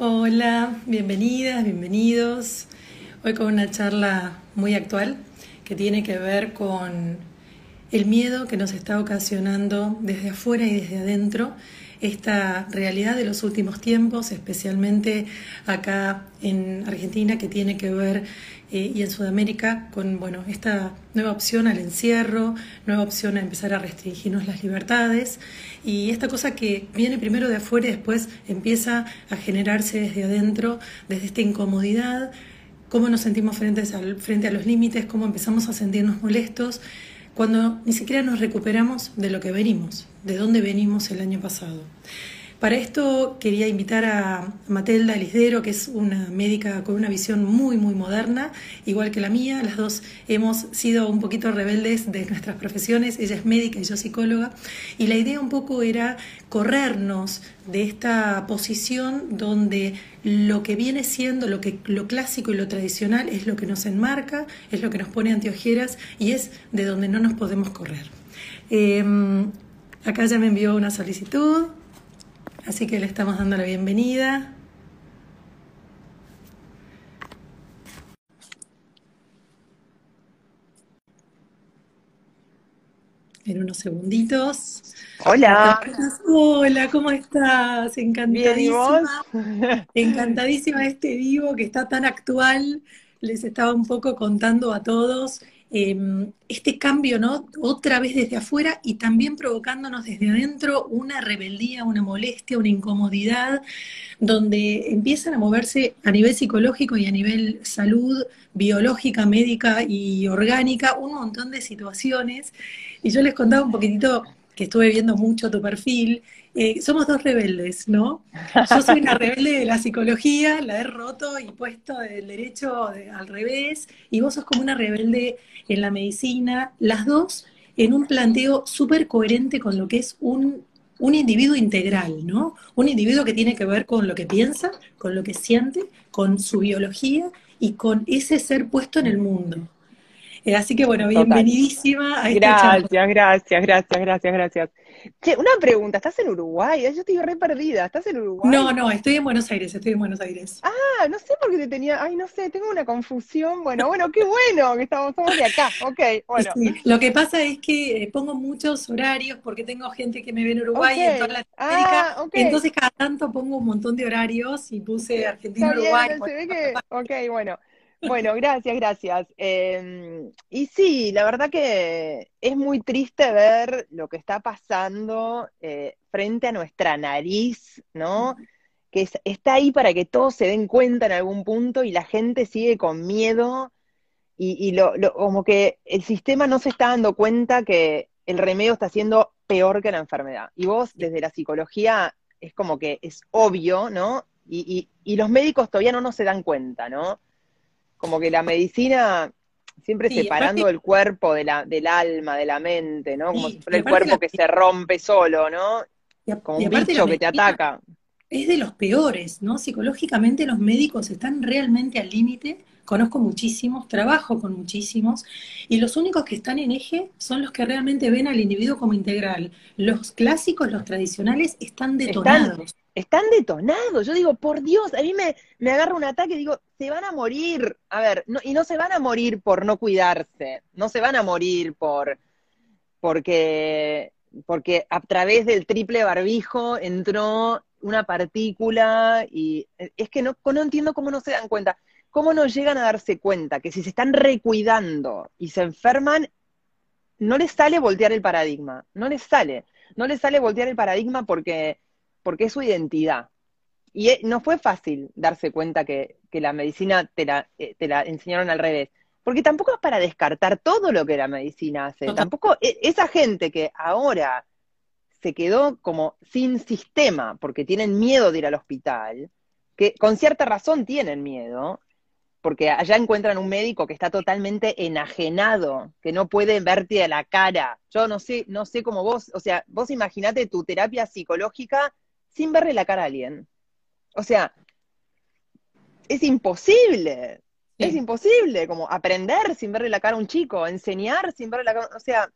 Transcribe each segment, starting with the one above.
Hola, bienvenidas, bienvenidos. Hoy con una charla muy actual que tiene que ver con el miedo que nos está ocasionando desde afuera y desde adentro esta realidad de los últimos tiempos, especialmente acá en Argentina, que tiene que ver eh, y en Sudamérica con bueno, esta nueva opción al encierro, nueva opción a empezar a restringirnos las libertades. Y esta cosa que viene primero de afuera y después empieza a generarse desde adentro, desde esta incomodidad, cómo nos sentimos frente a, frente a los límites, cómo empezamos a sentirnos molestos cuando ni siquiera nos recuperamos de lo que venimos, de dónde venimos el año pasado. Para esto quería invitar a Matelda Lisdero, que es una médica con una visión muy, muy moderna, igual que la mía. Las dos hemos sido un poquito rebeldes de nuestras profesiones. Ella es médica y yo psicóloga. Y la idea un poco era corrernos de esta posición donde lo que viene siendo lo, que, lo clásico y lo tradicional es lo que nos enmarca, es lo que nos pone anteojeras y es de donde no nos podemos correr. Em, acá ya me envió una solicitud. Así que le estamos dando la bienvenida. En unos segunditos. Hola. Hola, ¿cómo estás? Encantadísima. Encantadísima de este vivo que está tan actual. Les estaba un poco contando a todos Em, este cambio, ¿no? Otra vez desde afuera y también provocándonos desde adentro una rebeldía, una molestia, una incomodidad, donde empiezan a moverse a nivel psicológico y a nivel salud, biológica, médica y orgánica, un montón de situaciones. Y yo les contaba un poquitito que estuve viendo mucho tu perfil eh, somos dos rebeldes, ¿no? Yo soy una rebelde de la psicología, la he roto y puesto el derecho al revés, y vos sos como una rebelde en la medicina, las dos en un planteo súper coherente con lo que es un, un individuo integral, ¿no? Un individuo que tiene que ver con lo que piensa, con lo que siente, con su biología y con ese ser puesto en el mundo. Eh, así que bueno, bienvenidísima a esta Gracias, gracias, gracias, gracias, gracias. Che, una pregunta, ¿estás en Uruguay? Yo estoy re perdida, ¿estás en Uruguay? No, no, estoy en Buenos Aires, estoy en Buenos Aires. Ah, no sé por qué te tenía, ay, no sé, tengo una confusión. Bueno, bueno, qué bueno que estamos, de acá, ok, bueno. lo que pasa es que eh, pongo muchos horarios porque tengo gente que me ve en Uruguay y en toda Latinoamérica, ah, entonces cada tanto pongo un montón de horarios y puse Argentina, Uruguay. se ve que, ok, bueno. Bueno, gracias, gracias. Em, y sí, la verdad que es muy triste ver lo que está pasando eh, frente a nuestra nariz, ¿no? Que está ahí para que todos se den cuenta en algún punto y la gente sigue con miedo y, lo, como que el sistema no se está dando cuenta que el remedio está siendo peor que la enfermedad. Y vos, desde la psicología, es como que es obvio, ¿no? Y, y los médicos todavía no nos se dan cuenta, ¿no? Como que la medicina siempre separando el cuerpo de la, del alma, de la mente, ¿no? Como si fuera el cuerpo que se rompe solo, ¿no? como un bicho que te ataca. Es de los peores, ¿no? Psicológicamente los médicos están realmente al límite. Conozco muchísimos, trabajo con muchísimos, y los únicos que están en eje son los que realmente ven al individuo como integral. Los clásicos, los tradicionales, están detonados están detonados. Yo digo, por Dios, a mí me, me agarra un ataque y digo, se van a morir. A ver, no, y no se van a morir por no cuidarse, no se van a morir por porque, porque a través del triple barbijo entró una partícula y es que no, no entiendo cómo no se dan cuenta. ¿Cómo no llegan a darse cuenta que si se están recuidando y se enferman, no les sale voltear el paradigma? No les sale. No les sale voltear el paradigma porque porque es su identidad. Y eh, no fue fácil darse cuenta que, la medicina te la, eh, te la enseñaron al revés. Porque tampoco es para descartar todo lo que la medicina hace. Tampoco e, esa gente que ahora se quedó como sin sistema porque tienen miedo de ir al hospital, que con cierta razón tienen miedo, porque allá encuentran un médico que está totalmente enajenado, que no puede verte a la cara. Yo no sé, no sé cómo vos, o sea, vos imaginate tu terapia psicológica sin verle la cara a alguien. O sea, es imposible. Es imposible como aprender sin verle la cara a un chico, enseñar sin verle la cara, o sea,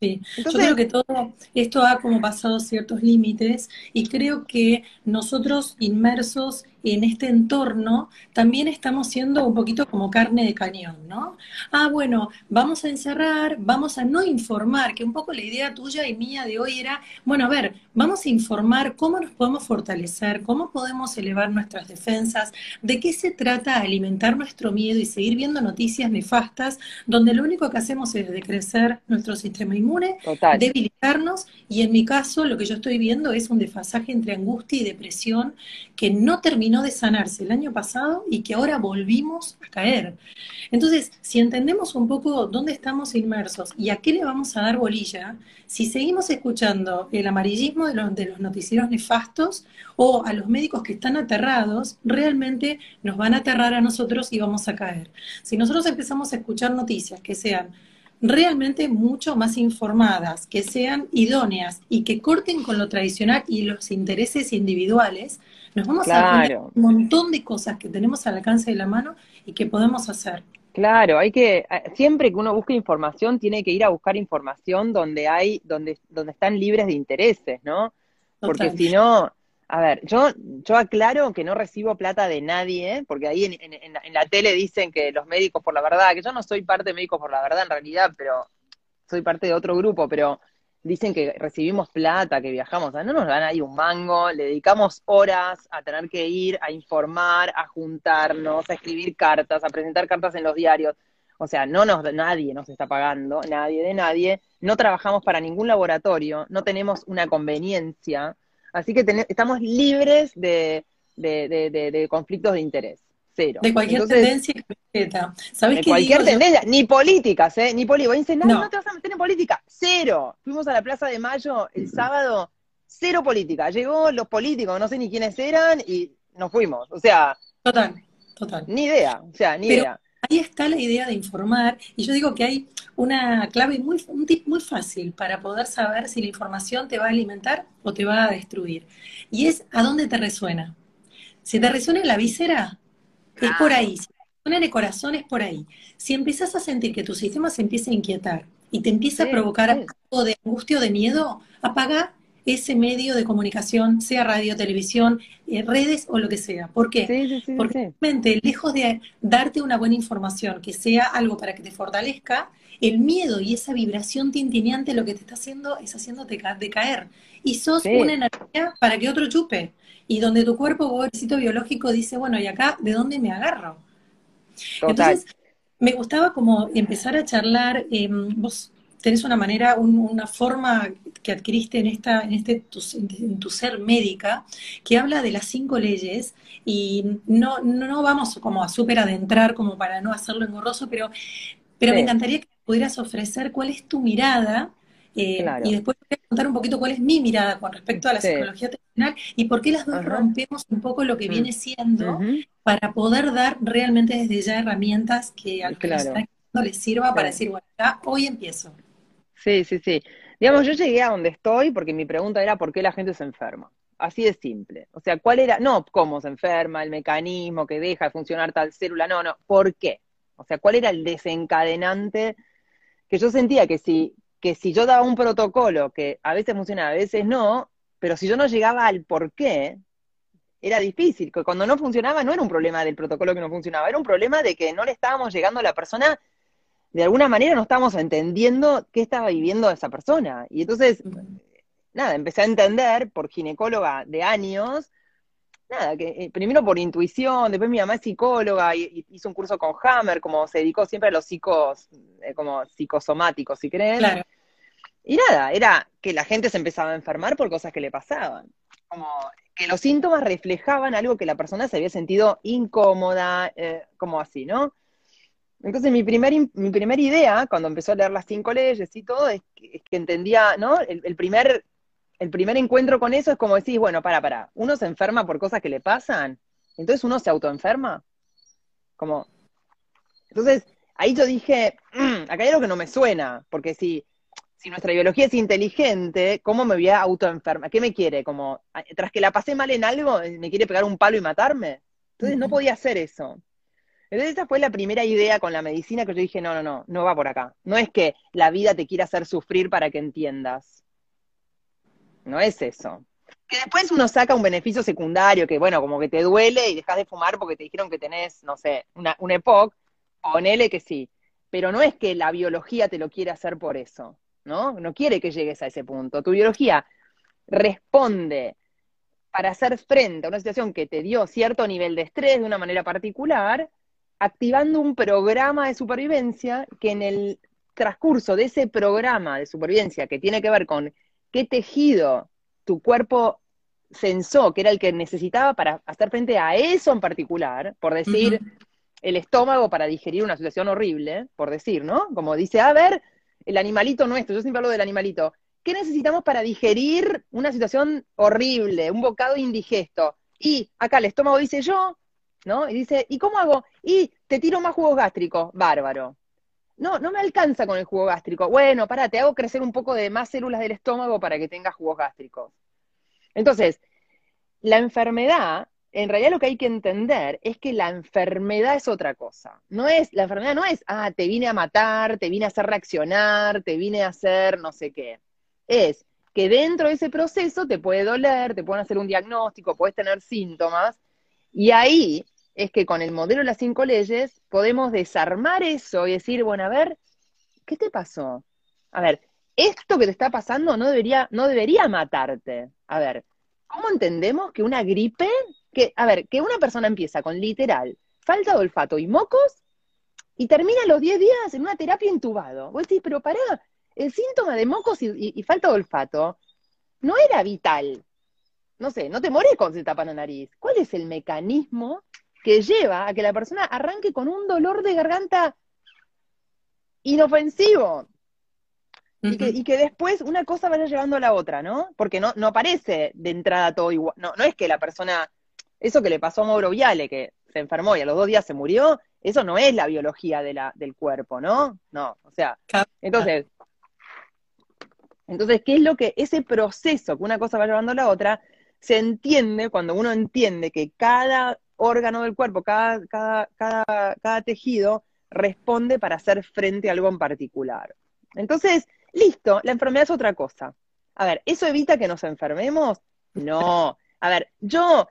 Sí, yo creo que todo esto ha como pasado ciertos límites y creo que nosotros inmersos en este entorno, también estamos siendo un poquito como carne de cañón, ¿no? Ah, bueno, vamos a encerrar, vamos a no informar, que un poco la idea tuya y mía de hoy era, bueno, a ver, vamos a informar cómo nos podemos fortalecer, cómo podemos elevar nuestras defensas, de qué se trata alimentar nuestro miedo y seguir viendo noticias nefastas, donde lo único que hacemos es decrecer nuestro sistema inmune, debilitarnos, y en mi caso lo que yo estoy viendo es un desfasaje entre angustia y depresión que no terminó de sanarse el año pasado y que ahora volvimos a caer. Entonces, si entendemos un poco dónde estamos inmersos y a qué le vamos a dar bolilla, si seguimos escuchando el amarillismo de los, de los noticieros nefastos o a los médicos que están aterrados, realmente nos van a aterrar a nosotros y vamos a caer. Si nosotros empezamos a escuchar noticias que sean realmente mucho más informadas, que sean idóneas y que corten con lo tradicional y los intereses individuales, nos vamos a aprender un montón de cosas que tenemos al alcance de la mano y que podemos hacer. Claro, hay que, eh, siempre que uno busca información, tiene que ir a buscar información donde hay, donde, donde están libres de intereses, ¿no? Porque si no, a ver, yo, yo aclaro que no recibo plata de nadie, porque ahí en, en, la tele dicen que los médicos por la verdad, que yo no soy parte de médicos por la verdad en realidad, pero soy parte de otro grupo, pero dicen que recibimos plata, que viajamos, no nos dan ahí un mango, le dedicamos horas a tener que ir a informar, a juntarnos, a escribir cartas, a presentar cartas en los diarios. O sea, no nos, nadie nos está pagando, nadie de nadie, no trabajamos para ningún laboratorio, no tenemos una conveniencia, así que estamos libres de conflictos de interés. De cualquier tendencia ¿Sabes de cualquier tendencia, ni políticas, ¿eh? Ni políticas. Dicen, no, no, te vas a meter en política. Cero. Fuimos a la Plaza de Mayo el sábado, cero política. Llegó los políticos, no sé ni quiénes eran, y nos fuimos. O sea. Total, total. Ni idea, o sea, ni idea. Ahí está la idea de informar, y yo digo que hay una clave muy, un tip muy fácil para poder saber si la información te va a alimentar o te va a destruir. Y es a dónde te resuena. Si te resuena en la víscera, es por ahí. Si te el corazón, es por ahí. Si empiezas a sentir que tu sistema se empieza a inquietar y te empieza a provocar algo de angustia o de miedo, apaga ese medio de comunicación, sea radio, televisión, eh, redes o lo que sea. ¿Por qué? Porque realmente, lejos de darte una buena información, que sea algo para que te fortalezca, el miedo y esa vibración tintineante lo que te está haciendo es haciéndote decaer. Y sos una energía para que otro chupe y donde tu cuerpo, pobrecito biológico, dice, bueno, ¿y acá de dónde me agarro? Entonces, me gustaba como empezar a charlar, em, vos tenés una manera, una forma que adquiriste en esta, en este tu, en tu ser médica, que habla de las cinco leyes, y no, no vamos como a súper adentrar como para no hacerlo engorroso, pero, pero me encantaría que pudieras ofrecer cuál es tu mirada eh, y después voy a contar un poquito cuál es mi mirada con respecto a la psicología tradicional y por qué las dos rompemos un poco lo que mm. viene siendo para poder dar realmente desde ya herramientas que al que les sirva para decir, bueno, ya hoy empiezo. Sí, sí, sí. Digamos, yo llegué a donde estoy porque mi pregunta era por qué la gente se enferma. Así de simple. O sea, ¿cuál era? No, cómo se enferma, el mecanismo que deja de funcionar tal célula, no, no, ¿por qué? O sea, ¿cuál era el desencadenante que yo sentía que si que si yo daba un protocolo que a veces funcionaba, a veces no, pero si yo no llegaba al por qué, era difícil. Que cuando no funcionaba no era un problema del protocolo que no funcionaba, era un problema de que no le estábamos llegando a la persona, de alguna manera no estábamos entendiendo qué estaba viviendo esa persona. Y entonces, nada, empecé a entender por ginecóloga de años, nada, que eh, primero por intuición, después mi mamá es psicóloga y, hizo un curso con Hammer, como se dedicó siempre a los psicos, eh, como psicosomáticos, si creen. Y nada, era que la gente se empezaba a enfermar por cosas que le pasaban. Como que los síntomas reflejaban algo que la persona se había sentido incómoda, eh, como así, ¿no? Entonces mi, primer, mi primera idea, cuando empezó a leer las cinco leyes y todo, es que, entendía, ¿no? el, primer el primer encuentro con eso es como decís, bueno, para, para, uno se enferma por cosas que le pasan, entonces uno se autoenferma. Como, entonces, ahí yo dije, mm, acá hay algo que no me suena, porque si, si nuestra biología es inteligente, ¿cómo me voy a autoenfermar? ¿Qué me quiere? Como, tras que la pasé mal en algo, ¿me quiere pegar un palo y matarme? Entonces no podía hacer eso. Entonces esa fue la primera idea con la medicina que yo dije, no, no, no, no va por acá. No es que la vida te quiera hacer sufrir para que entiendas. No es eso. que después uno saca un beneficio secundario, que bueno, como que te duele y dejas de fumar porque te dijeron que tenés, no sé, una, una EPOC, ponele que sí. Pero no es que la biología te lo quiere hacer por eso, ¿no? No quiere que llegues a ese punto. Tu biología responde para hacer frente a una situación que te dio cierto nivel de estrés de una manera particular, activando un programa de supervivencia que en el transcurso de ese programa de supervivencia que tiene que ver con qué tejido tu cuerpo sensó que era el que necesitaba para hacer frente a eso en particular, por decir, el estómago para digerir una situación horrible, por decir, ¿no? Como dice, a ver, el animalito nuestro, yo siempre hablo del animalito, ¿qué necesitamos para digerir una situación horrible, un bocado indigesto? Y acá el estómago dice yo, ¿no? Y dice, ¿y cómo hago? Y te tiro más jugos gástricos, bárbaro. No, no me alcanza con el jugo gástrico. Bueno, pará, te hago crecer un poco de más células del estómago para que tengas jugos gástricos. Entonces, la enfermedad, en realidad lo que hay que entender es que la enfermedad es otra cosa. No es, la enfermedad no es, ah, te vine a matar, te vine a hacer reaccionar, te vine a hacer no sé qué. Es que dentro de ese proceso te puede doler, te pueden hacer un diagnóstico, puedes tener síntomas, y ahí es que con el modelo de las cinco leyes podemos desarmar eso y decir, bueno, a ver, ¿qué te pasó? A ver, esto que te está pasando no debería, no debería matarte. A ver, ¿cómo entendemos que una gripe, que, a ver, que una persona empieza con literal falta de olfato y mocos y termina los 10 días en una terapia intubado? Vos decís, pero pará, el síntoma de mocos y, falta de olfato no era vital. No sé, no te morís cuando se tapa la nariz. ¿Cuál es el mecanismo que lleva a que la persona arranque con un dolor de garganta inofensivo. y, que, después una cosa vaya llevando a la otra, ¿no? Porque no, no aparece de entrada todo igual. No, no es que la persona, eso que le pasó a Mauro Viale, que se enfermó y a los dos días se murió, eso no es la biología de la, del cuerpo, ¿no? No, o sea, entonces, entonces, ¿qué es lo que ese proceso que una cosa va llevando a la otra se entiende cuando uno entiende que cada órgano del cuerpo, cada, cada, cada, tejido responde para hacer frente a algo en particular. Entonces, listo, la enfermedad es otra cosa. A ver, ¿eso evita que nos enfermemos? No. A ver, yo,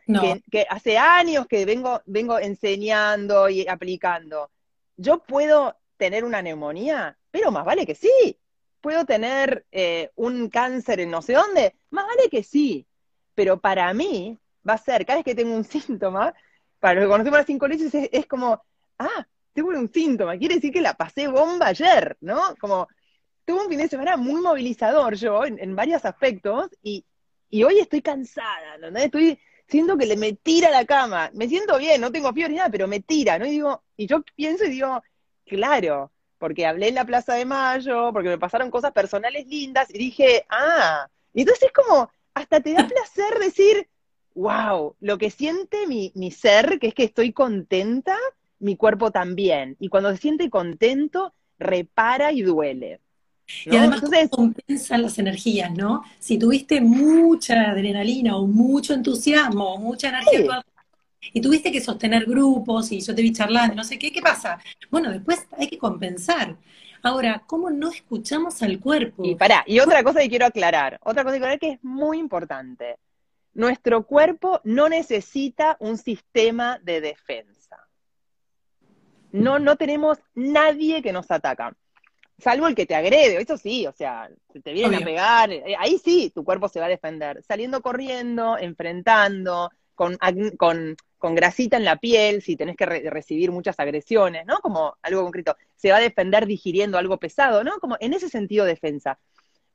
que, hace años que vengo, vengo enseñando y aplicando, ¿yo puedo tener una neumonía? Pero más vale que sí. ¿Puedo tener eh, un cáncer en no sé dónde? Más vale que sí. Pero para mí va a ser, cada vez que tengo un síntoma, para los que conocemos las cinco leyes es, como, ah, tengo un síntoma, quiere decir que la pasé bomba ayer, ¿no? Como, tuve un fin de semana muy movilizador yo en, varios aspectos y, hoy estoy cansada, ¿no? Estoy, siento que le me tira la cama, me siento bien, no tengo fiebre ni nada, pero me tira, ¿no? Y digo, y yo pienso y digo, claro, porque hablé en la Plaza de Mayo, porque me pasaron cosas personales lindas y dije, ah, y entonces es como, hasta te da placer decir, wow, lo que siente mi, ser, que es que estoy contenta, mi cuerpo también. Y cuando se siente contento, repara y duele. Y además Entonces, compensan las energías, ¿no? Si tuviste mucha adrenalina o mucho entusiasmo o mucha energía y tuviste que sostener grupos y yo te vi charlando, no sé qué, ¿qué pasa? Bueno, después hay que compensar. Ahora, ¿cómo no escuchamos al cuerpo? Y pará, y otra cosa que quiero aclarar, otra cosa que quiero aclarar que es muy importante. Nuestro cuerpo no necesita un sistema de defensa. No, no tenemos nadie que nos ataca. Salvo el que te agrede, eso sí, o sea, te vienen a pegar, eh, ahí sí, tu cuerpo se va a defender. Saliendo corriendo, enfrentando, con, con, con grasita en la piel, si tenés que recibir muchas agresiones, ¿no? Como algo concreto. Se va a defender digiriendo algo pesado, ¿no? Como en ese sentido defensa.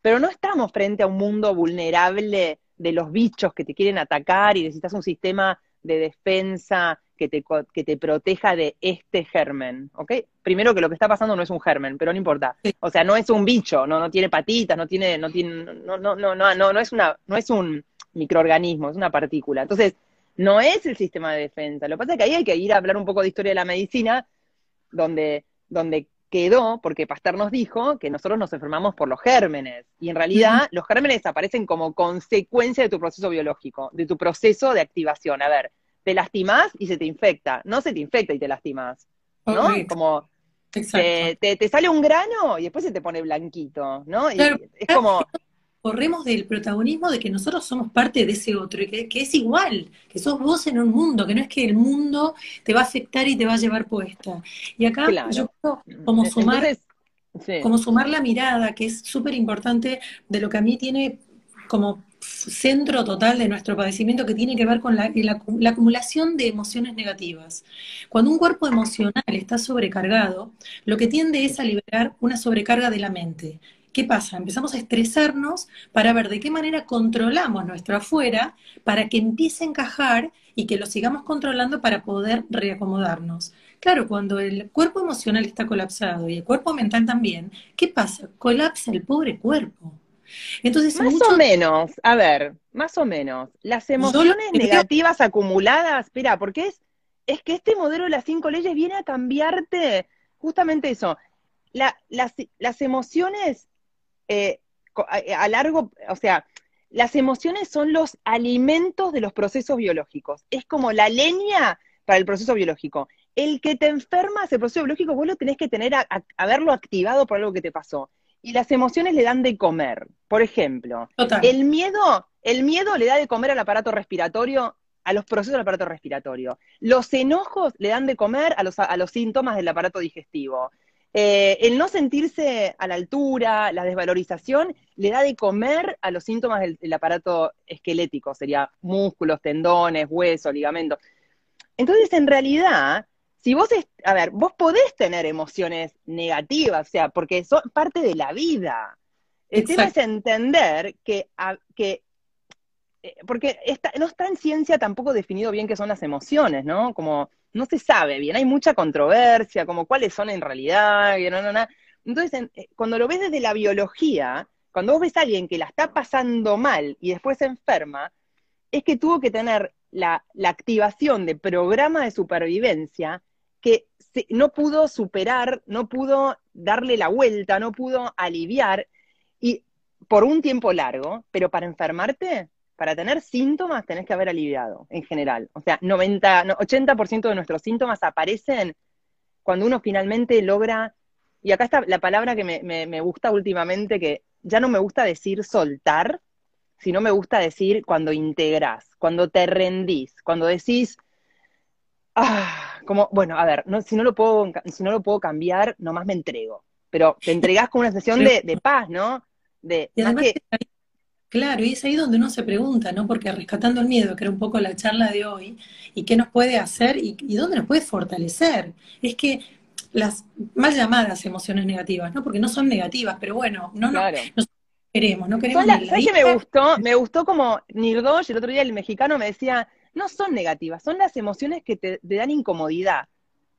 Pero no estamos frente a un mundo vulnerable de los bichos que te quieren atacar y necesitas un sistema de defensa que te, que te proteja de este germen, ¿ok? Primero que lo que está pasando no es un germen, pero no importa. O sea, no es un bicho, no, no tiene patitas, no tiene, no tiene, no, no, no, no, no, no es una, no es un microorganismo, es una partícula. Entonces, no es el sistema de defensa. Lo que pasa es que ahí hay que ir a hablar un poco de historia de la medicina, donde, donde quedó porque Pasteur nos dijo que nosotros nos enfermamos por los gérmenes. Y en realidad los gérmenes aparecen como consecuencia de tu proceso biológico, de tu proceso de activación. A ver, te lastimas y se te infecta. No se te infecta y te lastimas. ¿No? Como te, te, sale un grano y después se te pone blanquito, ¿no? Y es como. Corremos del protagonismo de que nosotros somos parte de ese otro y que, es igual, que sos vos en un mundo, que no es que el mundo te va a afectar y te va a llevar puesta. Y acá yo creo como sumar, como sumar la mirada, que es súper importante de lo que a mí tiene como centro total de nuestro padecimiento que tiene que ver con la, la, acumulación de emociones negativas. Cuando un cuerpo emocional está sobrecargado, lo que tiende es a liberar una sobrecarga de la mente. ¿Qué pasa? Empezamos a estresarnos para ver de qué manera controlamos nuestro afuera para que empiece a encajar y que lo sigamos controlando para poder reacomodarnos. Claro, cuando el cuerpo emocional está colapsado y el cuerpo mental también, ¿qué pasa? Colapsa el pobre cuerpo. Entonces, más o menos, a ver, más o menos, las emociones negativas acumuladas, espera, porque es, es que este modelo de las cinco leyes viene a cambiarte justamente eso. las, las emociones eh, eh, a largo, o sea, las emociones son los alimentos de los procesos biológicos. Es como la leña para el proceso biológico. El que te enferma ese proceso biológico, vos lo tenés que tener, a, haberlo activado por algo que te pasó. Y las emociones le dan de comer. Por ejemplo, el miedo, el miedo le da de comer al aparato respiratorio, a los procesos del aparato respiratorio. Los enojos le dan de comer a los, a los síntomas del aparato digestivo. Eh, el no sentirse a la altura, la desvalorización, le da de comer a los síntomas del, aparato esquelético, sería músculos, tendones, huesos, ligamentos. Entonces, en realidad, si vos, a ver, vos podés tener emociones negativas, o sea, porque son parte de la vida. El tema es entender que, que eh, porque no está en ciencia tampoco definido bien qué son las emociones, ¿no? Como no se sabe bien, hay mucha controversia, como cuáles son en realidad, y no, no, no. Entonces, eh, cuando lo ves desde la biología, cuando vos ves a alguien que la está pasando mal y después se enferma, es que tuvo que tener la, activación de programa de supervivencia que no pudo superar, no pudo darle la vuelta, no pudo aliviar, y por un tiempo largo, pero para enfermarte para tener síntomas tenés que haber aliviado, en general. O sea, 90, 80% de nuestros síntomas aparecen cuando uno finalmente logra, y acá está la palabra que me, gusta últimamente, que ya no me gusta decir soltar, sino me gusta decir cuando integrás, cuando te rendís, cuando decís, ah, como, bueno, a ver, si, no lo puedo, si no lo puedo cambiar, nomás me entrego. Pero te entregás con una sesión de, paz, ¿no? De, Claro, y es ahí donde uno se pregunta, ¿no? Porque rescatando el miedo, que era un poco la charla de hoy, y qué nos puede hacer y, dónde nos puede fortalecer. Es que las mal llamadas emociones negativas, ¿no? Porque no son negativas, pero bueno, no, no, queremos, no queremos. ¿Sabes que me gustó? Me gustó como Nirdosh, el otro día el mexicano me decía, no son negativas, son las emociones que te, dan incomodidad.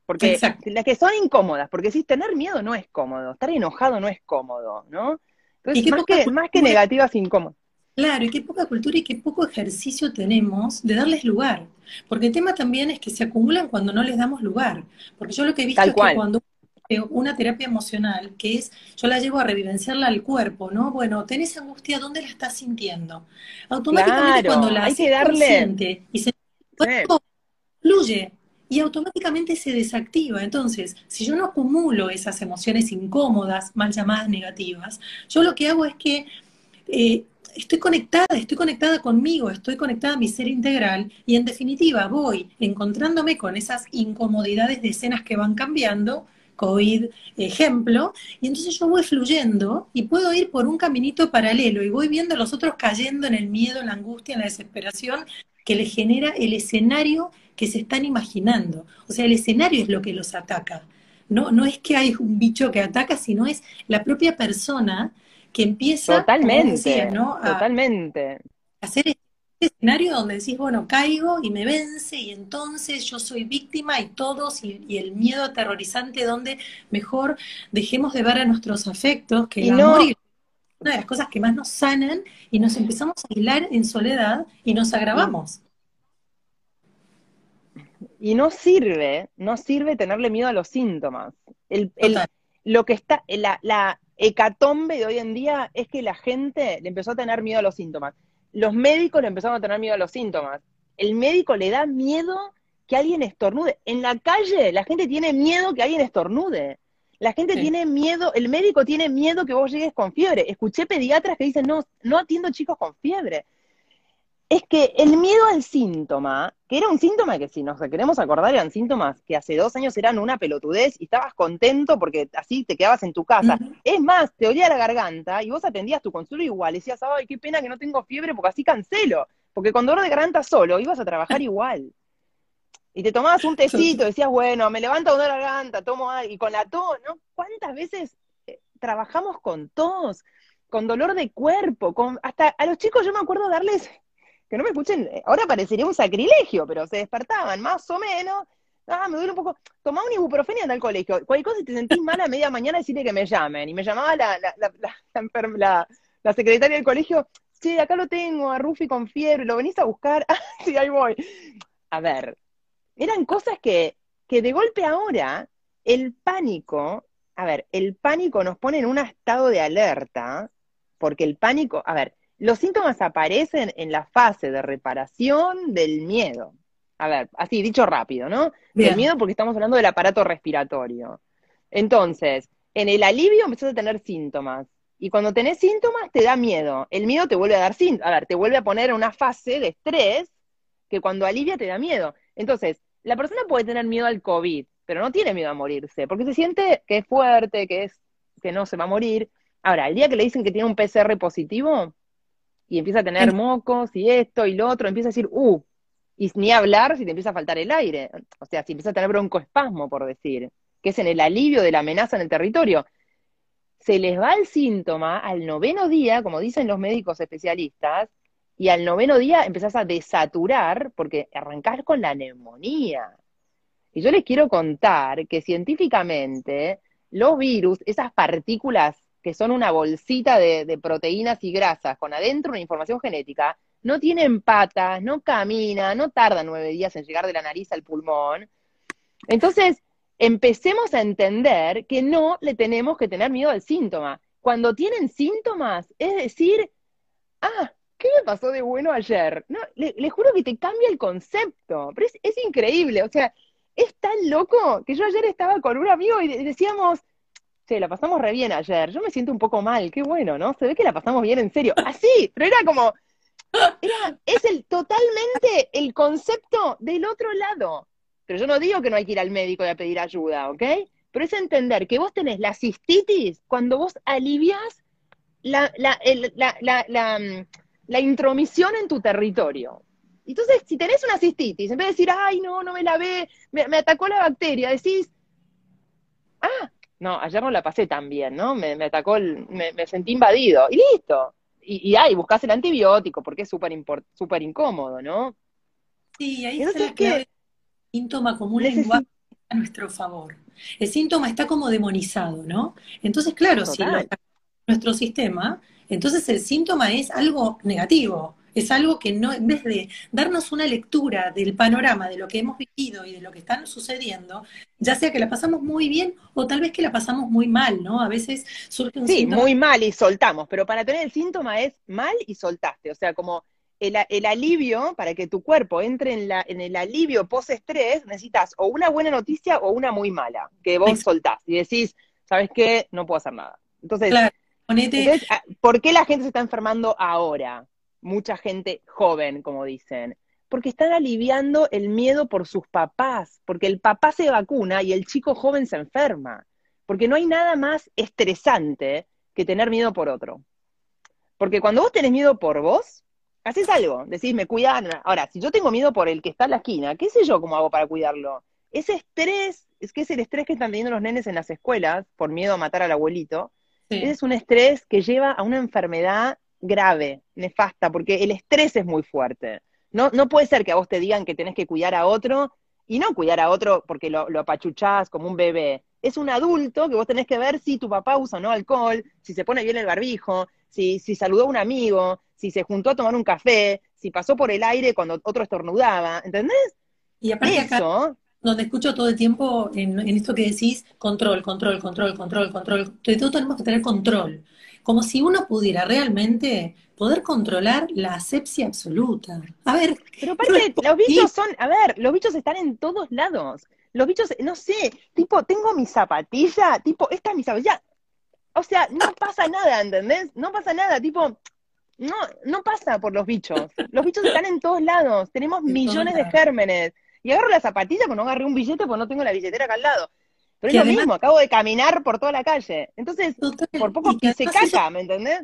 Porque las que son incómodas, porque si tener miedo no es cómodo, estar enojado no es cómodo, ¿no? Entonces, más, que, más que negativas, incómodas. Claro, y qué poca cultura y qué poco ejercicio tenemos de darles lugar. Porque el tema también es que se acumulan cuando no les damos lugar. Porque yo lo que he visto es que cuando una terapia emocional, que es, yo la llevo a revivenciarla al cuerpo, ¿no? Bueno, tenés angustia, ¿dónde la estás sintiendo? Automáticamente cuando la hay que darle... y se fluye y automáticamente se desactiva. Entonces, si yo no acumulo esas emociones incómodas, mal llamadas negativas, yo lo que hago es que eh, estoy conectada, estoy conectada conmigo, estoy conectada a mi ser integral y en definitiva voy encontrándome con esas incomodidades de escenas que van cambiando, COVID ejemplo, y entonces yo voy fluyendo y puedo ir por un caminito paralelo y voy viendo a los otros cayendo en el miedo, en la angustia, en la desesperación que les genera el escenario que se están imaginando. O sea, el escenario es lo que los ataca. No, no es que hay un bicho que ataca, sino es la propia persona que empieza totalmente, ¿no? a, totalmente. hacer este escenario donde decís, bueno, caigo y me vence y entonces yo soy víctima y todos y, el miedo aterrorizante donde mejor dejemos de ver a nuestros afectos, que el amor una de las cosas que más nos sanan y nos empezamos a aislar en soledad y nos agravamos. Y no sirve, no sirve tenerle miedo a los síntomas. El, lo que está, la, la, hecatombe de hoy en día es que la gente le empezó a tener miedo a los síntomas. Los médicos le empezaron a tener miedo a los síntomas. El médico le da miedo que alguien estornude. En la calle la gente tiene miedo que alguien estornude. La gente tiene miedo, el médico tiene miedo que vos llegues con fiebre. Escuché pediatras que dicen, no, no atiendo chicos con fiebre. Es que el miedo al síntoma, que era un síntoma que si nos queremos acordar eran síntomas que hace dos años eran una pelotudez y estabas contento porque así te quedabas en tu casa. Es más, te olía la garganta y vos atendías tu consulta igual. Y decías, ay, qué pena que no tengo fiebre porque así cancelo. Porque con dolor de garganta solo ibas a trabajar igual. Y te tomabas un tecito, decías, bueno, me levanta una garganta, tomo algo, y con la tos, ¿no? ¿Cuántas veces eh, trabajamos con tos, con dolor de cuerpo, con hasta a los chicos yo me acuerdo darles, que no me escuchen, eh, ahora parecería un sacrilegio, pero se despertaban más o menos, ah, me duele un poco, tomaba un ibuprofeno en el colegio, cualquier cosa si te sentís mal a media mañana decirle que me llamen, y me llamaba la, la, la, la secretaria del colegio, sí, acá lo tengo, a Rufi con fiebre, ¿lo venís a buscar? Ah, sí, ahí voy. A ver, eran cosas que, que de golpe ahora el pánico, a ver, el pánico nos pone en un estado de alerta, porque el pánico, a ver, los síntomas aparecen en la fase de reparación del miedo. A ver, así dicho rápido, ¿no? El miedo porque estamos hablando del aparato respiratorio. Entonces, en el alivio empezás a tener síntomas. Y cuando tenés síntomas te da miedo. El miedo te vuelve a dar síntomas. A ver, te vuelve a poner en una fase de estrés que cuando alivia te da miedo. Entonces, la persona puede tener miedo al COVID, pero no tiene miedo a morirse, porque se siente que es fuerte, que es que no se va a morir. Ahora, el día que le dicen que tiene un PCR positivo y empieza a tener mocos y esto y lo otro, empieza a decir, uh, y ni hablar si te empieza a faltar el aire. O sea, si empieza a tener broncoespasmo, por decir, que es en el alivio de la amenaza en el territorio. Se les va el síntoma al noveno día, como dicen los médicos especialistas, y al noveno día empezás a desaturar porque arrancás con la neumonía. Y yo les quiero contar que científicamente los virus, esas partículas que son una bolsita de, proteínas y grasas con adentro una información genética, no tienen patas, no caminan, no tardan nueve días en llegar de la nariz al pulmón. Entonces, empecemos a entender que no le tenemos que tener miedo al síntoma. Cuando tienen síntomas, es decir, ah, ¿qué me pasó de bueno ayer? No, le, juro que te cambia el concepto, pero es, increíble, o sea, es tan loco que yo ayer estaba con un amigo y decíamos, che, la pasamos re bien ayer, yo me siento un poco mal, qué bueno, ¿no? Se ve que la pasamos bien en serio, así, pero era como, era, es el totalmente el concepto del otro lado. Pero yo no digo que no hay que ir al médico y a pedir ayuda, ¿ok? Pero es entender que vos tenés la cistitis cuando vos alivias la, la, la, la mm, la intromisión en tu territorio. Entonces, si tenés una cistitis, en vez de decir, ay, no, no me la ve, me, atacó la bacteria, decís, ah, no, ayer no la pasé tan bien, ¿no? Me, atacó, me, sentí invadido, y listo. Y, y ahí, buscas el antibiótico, porque es súper super incómodo, ¿no? Sí, ahí Entonces, que el síntoma como un lenguaje a nuestro favor. El síntoma está como demonizado, ¿no? Entonces, claro, si nuestro sistema entonces el síntoma es algo negativo, es algo que no, en vez de darnos una lectura del panorama de lo que hemos vivido y de lo que está sucediendo, ya sea que la pasamos muy bien o tal vez que la pasamos muy mal, ¿no? A veces surge un sí, muy mal y soltamos, pero para tener el síntoma es mal y soltaste, o sea, como el, alivio, para que tu cuerpo entre en, la, en el alivio post-estrés, necesitas o una buena noticia o una muy mala, que vos soltás y decís, ¿sabes qué? No puedo hacer nada. Entonces, Ah, ¿por qué la gente se está enfermando ahora? Mucha gente joven, como dicen. Porque están aliviando el miedo por sus papás, porque el papá se vacuna y el chico joven se enferma. Porque no hay nada más estresante que tener miedo por otro. Porque cuando vos tenés miedo por vos, haces algo, decís, me cuidan. Ahora, si yo tengo miedo por el que está en la esquina, ¿qué sé yo cómo hago para cuidarlo? Ese estrés, es que es el estrés que están teniendo los nenes en las escuelas por miedo a matar al abuelito, ese es un estrés que lleva a una enfermedad grave, nefasta, porque el estrés es muy fuerte. No, no puede ser que a vos te digan que tenés que cuidar a otro y no cuidar a otro porque lo, lo apachuchás como un bebé. Es un adulto que vos tenés que ver si tu papá usa o no alcohol, si se pone bien el barbijo, si, si saludó a un amigo, si se juntó a tomar un café, si pasó por el aire cuando otro estornudaba, ¿entendés? Y aparte Eso, donde escucho todo el tiempo en, esto que decís, control, control, control, control, control. De todo tenemos que tener control. Como si uno pudiera realmente poder controlar la asepsia absoluta. A ver. Pero aparte, los bichos son, a ver, los bichos están en todos lados. Los bichos, no sé, tipo, tengo mi zapatilla, tipo, esta es mi zapatilla. O sea, no pasa nada, ¿entendés? No pasa nada, tipo, no, no pasa por los bichos. Los bichos están en todos lados. Tenemos millones de gérmenes. Y agarro la zapatilla, porque no agarré un billete, porque no tengo la billetera acá al lado. Pero es lo mismo, acabo de caminar por toda la calle. Entonces, por poco que se caca, ¿me entendés?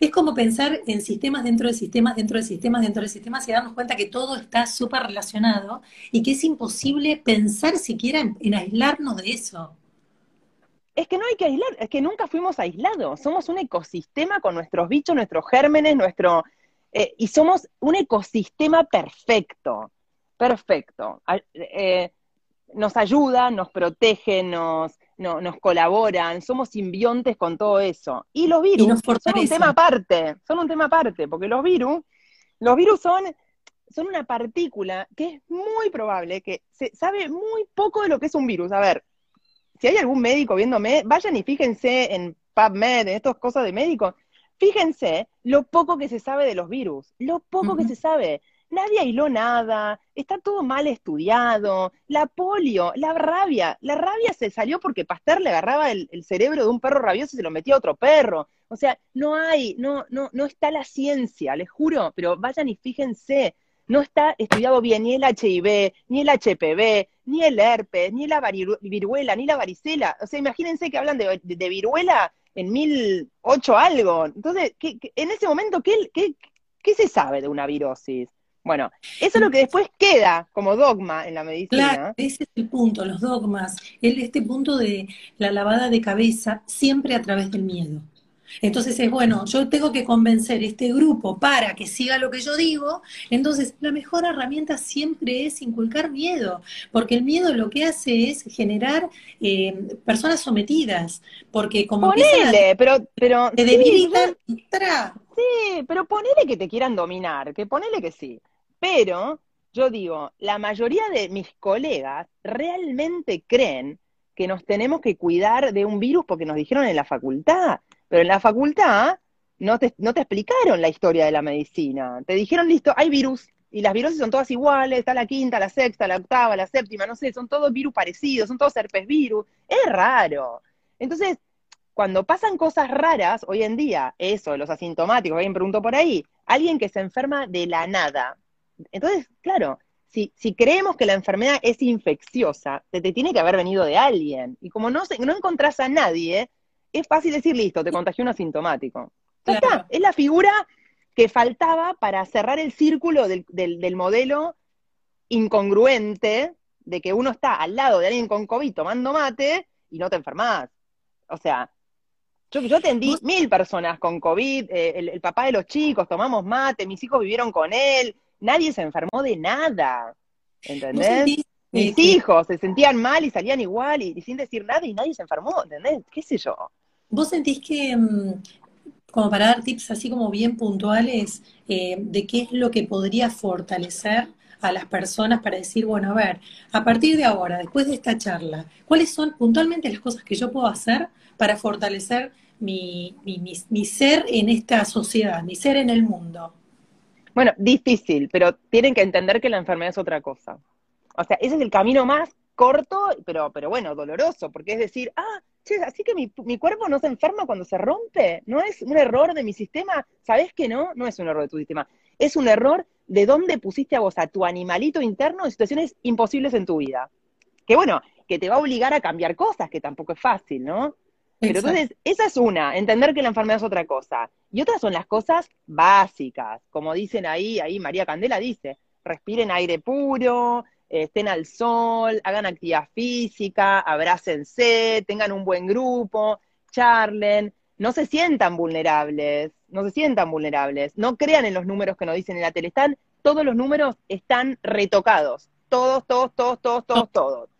Es como pensar en sistemas dentro de sistemas, dentro de sistemas, dentro de sistemas y darnos cuenta que todo está súper relacionado y que es imposible pensar siquiera en, aislarnos de eso. Es que no hay que aislar, es que nunca fuimos aislados. Somos un ecosistema con nuestros bichos, nuestros gérmenes, nuestro. Eh, y somos un ecosistema perfecto perfecto. Eh, nos ayudan, nos protegen, nos, nos colaboran, somos simbiontes con todo eso. Y los virus son un tema aparte, son un tema aparte, porque los virus, los virus son, son una partícula que es muy probable que se sabe muy poco de lo que es un virus. A ver, si hay algún médico viéndome, vayan y fíjense en PubMed, en estas cosas de médicos, fíjense lo poco que se sabe de los virus, lo poco que se sabe nadie aisló nada, está todo mal estudiado, la polio, la rabia, la rabia se salió porque Pasteur le agarraba el, cerebro de un perro rabioso y se lo metía a otro perro. O sea, no hay, no, no, no está la ciencia, les juro, pero vayan y fíjense, no está estudiado bien ni el HIV, ni el HPV, ni el herpes, ni la viruela, ni la varicela. O sea, imagínense que hablan de, viruela en 1008 algo. Entonces, en ese momento, ¿qué, qué, ¿qué se sabe de una virosis? Bueno, eso es lo que después queda como dogma en la medicina. Claro, ese es el punto, los dogmas. El, este punto de la lavada de cabeza siempre a través del miedo. Entonces es bueno, yo tengo que convencer este grupo para que siga lo que yo digo. Entonces, la mejor herramienta siempre es inculcar miedo, porque el miedo lo que hace es generar eh, personas sometidas, porque como ponele, pero, pero te debilitan. Sí, pero ponele que te quieran dominar, que ponele que sí. Pero yo digo, la mayoría de mis colegas realmente creen que nos tenemos que cuidar de un virus porque nos dijeron en la facultad, pero en la facultad no te, no te explicaron la historia de la medicina. Te dijeron, listo, hay virus, y las virosis son todas iguales, está la quinta, la sexta, la octava, la séptima, no sé, son todos virus parecidos, son todos herpes virus, es raro. Entonces, cuando pasan cosas raras hoy en día, eso, los asintomáticos, alguien preguntó por ahí, alguien que se enferma de la nada, entonces, claro, si, si creemos que la enfermedad es infecciosa, te, tiene que haber venido de alguien. Y como no, no encontrás a nadie, es fácil decir, listo, te contagió un asintomático. Ya está, es la figura que faltaba para cerrar el círculo del, del, modelo incongruente de que uno está al lado de alguien con COVID tomando mate y no te enfermas. O sea, yo, yo atendí mil personas con COVID, eh, el, el, papá de los chicos, tomamos mate, mis hijos vivieron con él, nadie se enfermó de nada, ¿entendés? Mis hijos se sentían mal y salían igual y, sin decir nada y nadie se enfermó, ¿entendés? ¿Qué sé yo? ¿Vos sentís que, mm, como para dar tips así como bien puntuales, eh, de qué es lo que podría fortalecer a las personas para decir, bueno, a ver, a partir de ahora, después de esta charla, ¿cuáles son puntualmente las cosas que yo puedo hacer para fortalecer mi, mi ser en esta sociedad, mi ser en el mundo? Bueno, difícil, pero tienen que entender que la enfermedad es otra cosa. O sea, ese es el camino más corto, pero, pero bueno, doloroso, porque es decir, ah, che, así que mi, mi, cuerpo no se enferma cuando se rompe, no es un error de mi sistema, ¿sabés que no? No es un error de tu sistema, es un error de dónde pusiste a vos, a tu animalito interno, en situaciones imposibles en tu vida. Que bueno, que te va a obligar a cambiar cosas, que tampoco es fácil, ¿no? Pero entonces, esa es una, entender que la enfermedad es otra cosa. Y otras son las cosas básicas, como dicen ahí, ahí María Candela dice, respiren aire puro, estén al sol, hagan actividad física, abrácense, tengan un buen grupo, charlen, no se sientan vulnerables, no se sientan vulnerables, no crean en los números que nos dicen en la tele, están, todos los números están retocados, todos, todos, todos, todos, todos, todos.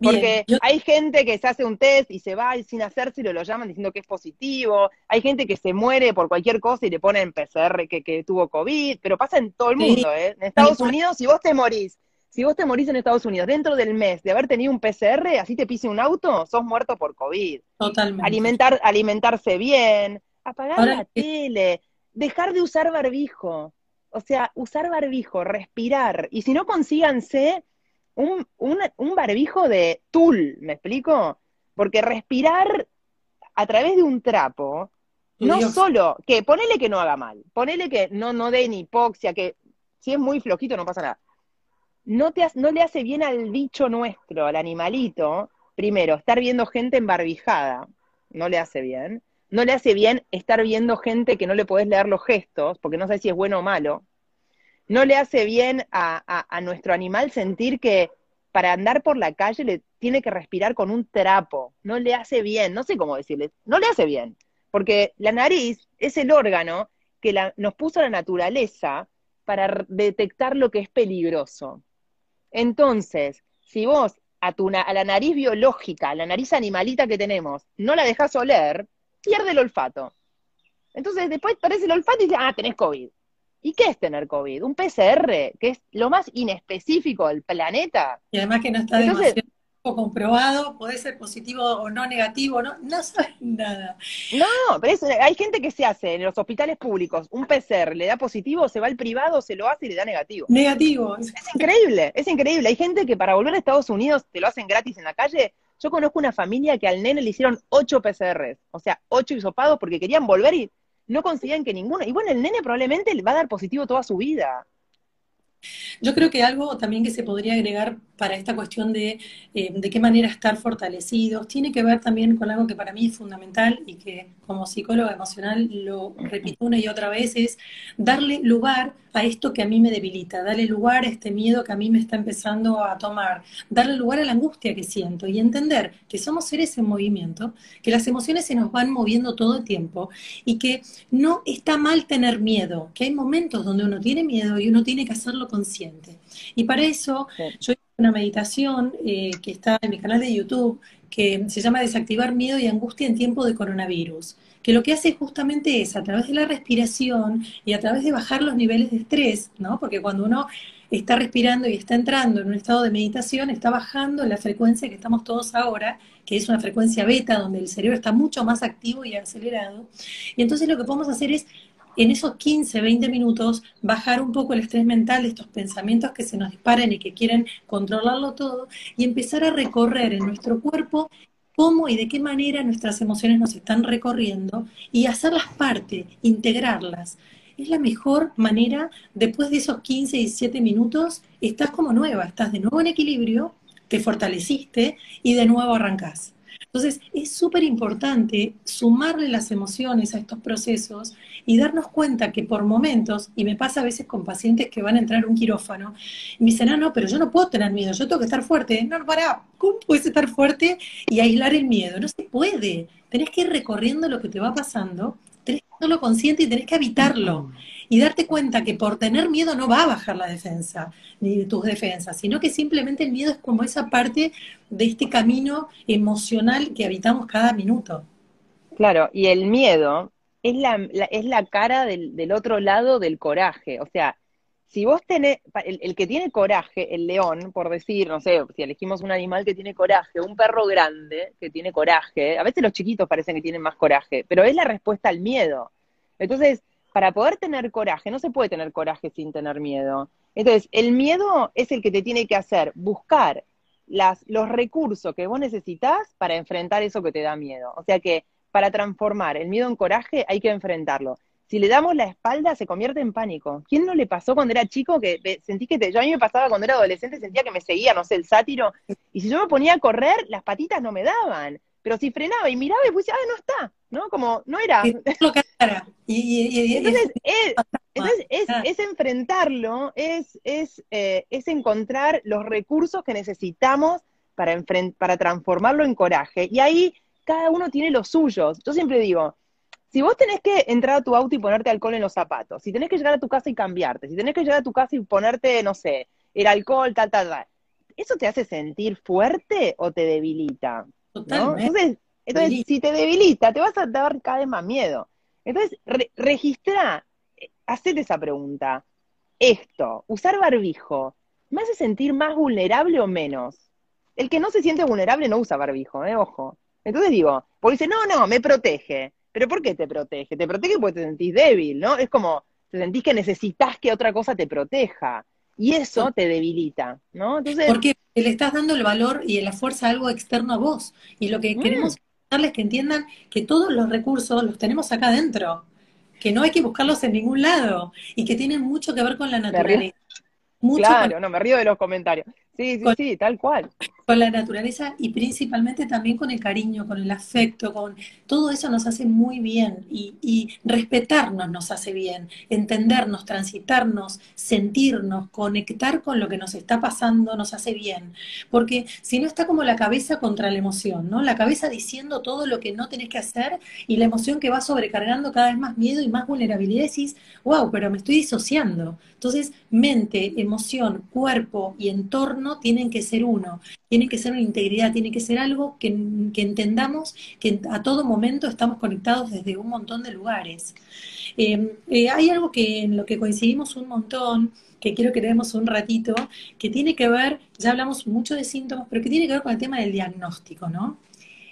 Porque hay gente que se hace un test y se va y sin hacerse y lo llaman diciendo que es positivo. Hay gente que se muere por cualquier cosa y le ponen PCR que, que tuvo COVID, pero pasa en todo el mundo, ¿eh? En Estados Unidos, si vos te morís si vos te morís en Estados Unidos dentro del mes de haber tenido un PCR, así te pise un auto, sos muerto por COVID. Totalmente. Alimentar, alimentarse bien, apagar la tele, dejar de usar barbijo. O sea, usar barbijo, respirar. Y si no, consíganse un, un barbijo de tul, ¿me explico? Porque respirar a través de un trapo, no solo, que ponele que no haga mal, ponele que no, no dé ni hipoxia, que si es muy flojito no pasa nada. No, te, no le hace bien al bicho nuestro, al animalito, primero, estar viendo gente embarbijada, no le hace bien. No le hace bien estar viendo gente que no le podés leer los gestos, porque no sabes si es bueno o malo. No le hace bien a, nuestro animal sentir que para andar por la calle le tiene que respirar con un trapo. No le hace bien, no sé cómo decirle, no le hace bien. Porque la nariz es el órgano que nos puso la naturaleza para detectar lo que es peligroso. Entonces, si vos a, tu, a la nariz biológica, a la nariz animalita que tenemos, no la dejas oler, pierde el olfato. Entonces después aparece el olfato y dice, ah, tenés COVID. ¿Y qué es tener COVID? Un PCR, que es lo más inespecífico del planeta. Y además que no está demasiado comprobado, puede ser positivo o no negativo, no, no sabes nada. No, pero hay gente que se hace en los hospitales públicos un PCR, le da positivo, se va al privado, se lo hace y le da negativo. Negativo. Es increíble, es increíble. Hay gente que para volver a Estados Unidos te lo hacen gratis en la calle. Yo conozco una familia que al nene le hicieron ocho PCRs, o sea, ocho hisopados porque querían volver y no conseguían que ninguno. Y bueno, el nene probablemente le va a dar positivo toda su vida. Yo creo que algo también que se podría agregar para esta cuestión de eh, de qué manera estar fortalecidos tiene que ver también con algo que para mí es fundamental y que como psicóloga emocional lo repito una y otra vez, es darle lugar a esto que a mí me debilita, darle lugar a este miedo que a mí me está empezando a tomar, darle lugar a la angustia que siento y entender que somos seres en movimiento, que las emociones se nos van moviendo todo el tiempo y que no está mal tener miedo, que hay momentos donde uno tiene miedo y uno tiene que hacerlo consciente. Y para eso yo hice una meditación eh, que está en mi canal de YouTube que se llama Desactivar miedo y angustia en tiempo de coronavirus, que lo que hace justamente es a través de la respiración y a través de bajar los niveles de estrés, ¿no? Porque cuando uno está respirando y está entrando en un estado de meditación, está bajando la frecuencia que estamos todos ahora, que es una frecuencia beta, donde el cerebro está mucho más activo y acelerado. Y entonces lo que podemos hacer es en esos 15, 20 minutos bajar un poco el estrés mental de estos pensamientos que se nos disparan y que quieren controlarlo todo y empezar a recorrer en nuestro cuerpo cómo y de qué manera nuestras emociones nos están recorriendo y hacerlas parte, integrarlas. Es la mejor manera, después de esos 15, 17 minutos, estás como nueva, estás de nuevo en equilibrio, te fortaleciste y de nuevo arrancás. Entonces, es súper importante sumarle las emociones a estos procesos y darnos cuenta que por momentos, y me pasa a veces con pacientes que van a entrar un quirófano, y me dicen, no, no, pero yo no puedo tener miedo, yo tengo que estar fuerte. No, pará, ¿cómo puedes estar fuerte y aislar el miedo? No se puede. Tenés que ir recorriendo lo que te va pasando, hacerlo consciente y tenés que habitarlo y darte cuenta que por tener miedo no va a bajar la defensa, ni tus defensas, sino que simplemente el miedo es como esa parte de este camino emocional que habitamos cada minuto. Claro, y el miedo es la, es la cara del, del, otro lado del coraje. O sea, si vos tenés, el, que tiene coraje, el león, por decir, no sé, si elegimos un animal que tiene coraje, un perro grande que tiene coraje, a veces los chiquitos parecen que tienen más coraje, pero es la respuesta al miedo. Entonces, para poder tener coraje, no se puede tener coraje sin tener miedo. Entonces, el miedo es el que te tiene que hacer buscar las, los recursos que vos necesitas para enfrentar eso que te da miedo. O sea que para transformar el miedo en coraje hay que enfrentarlo. Si le damos la espalda, se convierte en pánico. ¿Quién no le pasó cuando era chico que sentí que te, yo a mí me pasaba cuando era adolescente, sentía que me seguía, no sé, el sátiro, y si yo me ponía a correr, las patitas no me daban. Pero si frenaba y miraba y decía, ah, no está, ¿no? Como, no era. Y, entonces, es, entonces es, enfrentarlo, es, es, eh, es encontrar los recursos que necesitamos para, para transformarlo en coraje. Y ahí cada uno tiene los suyos. Yo siempre digo, si vos tenés que entrar a tu auto y ponerte alcohol en los zapatos, si tenés que llegar a tu casa y cambiarte, si tenés que llegar a tu casa y ponerte, no sé, el alcohol, tal, tal, tal, ¿eso te hace sentir fuerte o te debilita? Entonces, entonces si te debilita, te vas a dar cada vez más miedo. Entonces, registra, hacete esa pregunta. Esto, usar barbijo, me hace sentir más vulnerable o menos. El que no se siente vulnerable no usa barbijo, ¿eh? Ojo. Entonces digo, porque dice, no, no, me protege. ¿Pero por qué te protege? Te protege porque te sentís débil, ¿no? Es como, te sentís que necesitas que otra cosa te proteja. Y eso te debilita, ¿no? Entonces, porque le estás dando el valor y la fuerza a algo externo a vos. Y lo que mm. queremos darles que entiendan que todos los recursos los tenemos acá adentro, que no hay que buscarlos en ningún lado y que tienen mucho que ver con la naturaleza. claro, no, me río de los comentarios. Sí, sí, sí, tal cual. Con la naturaleza y principalmente también con el cariño, con el afecto, con todo eso nos hace muy bien y, y respetarnos nos hace bien, entendernos, transitarnos, sentirnos, conectar con lo que nos está pasando nos hace bien. Porque si no está como la cabeza contra la emoción, ¿no? La cabeza diciendo todo lo que no tenés que hacer y la emoción que va sobrecargando cada vez más miedo y más vulnerabilidad, decís, wow, pero me estoy disociando. Entonces, mente, emoción, cuerpo y entorno tienen que ser uno, tiene que ser una integridad, tiene que ser algo que, entendamos que a todo momento estamos conectados desde un montón de lugares. Em, eh, hay algo que en lo que coincidimos un montón, que quiero que demos un ratito, que tiene que ver, ya hablamos mucho de síntomas, pero que tiene que ver con el tema del diagnóstico, ¿no?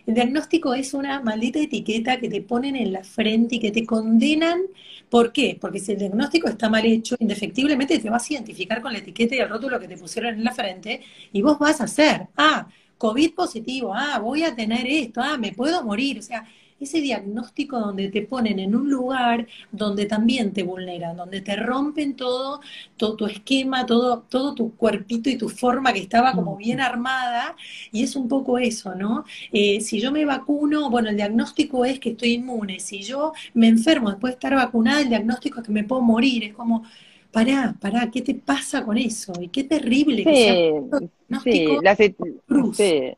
El diagnóstico es una maldita etiqueta que te ponen en la frente y que te condenan. ¿Por qué? Porque si el diagnóstico está mal hecho, indefectiblemente te vas a identificar con la etiqueta y el rótulo que te pusieron en la frente y vos vas a hacer, ah, COVID positivo, ah, voy a tener esto, ah, me puedo morir. O sea, ese diagnóstico donde te ponen en un lugar donde también te vulneran, donde te rompen todo, todo tu esquema, todo, todo tu cuerpito y tu forma que estaba como bien armada, y es un poco eso, ¿no? Eh, si yo me vacuno, bueno, el diagnóstico es que estoy inmune, si yo me enfermo después de estar vacunada, el diagnóstico es que me puedo morir, es como, pará, pará, ¿qué te pasa con eso? Y qué terrible que sea sí,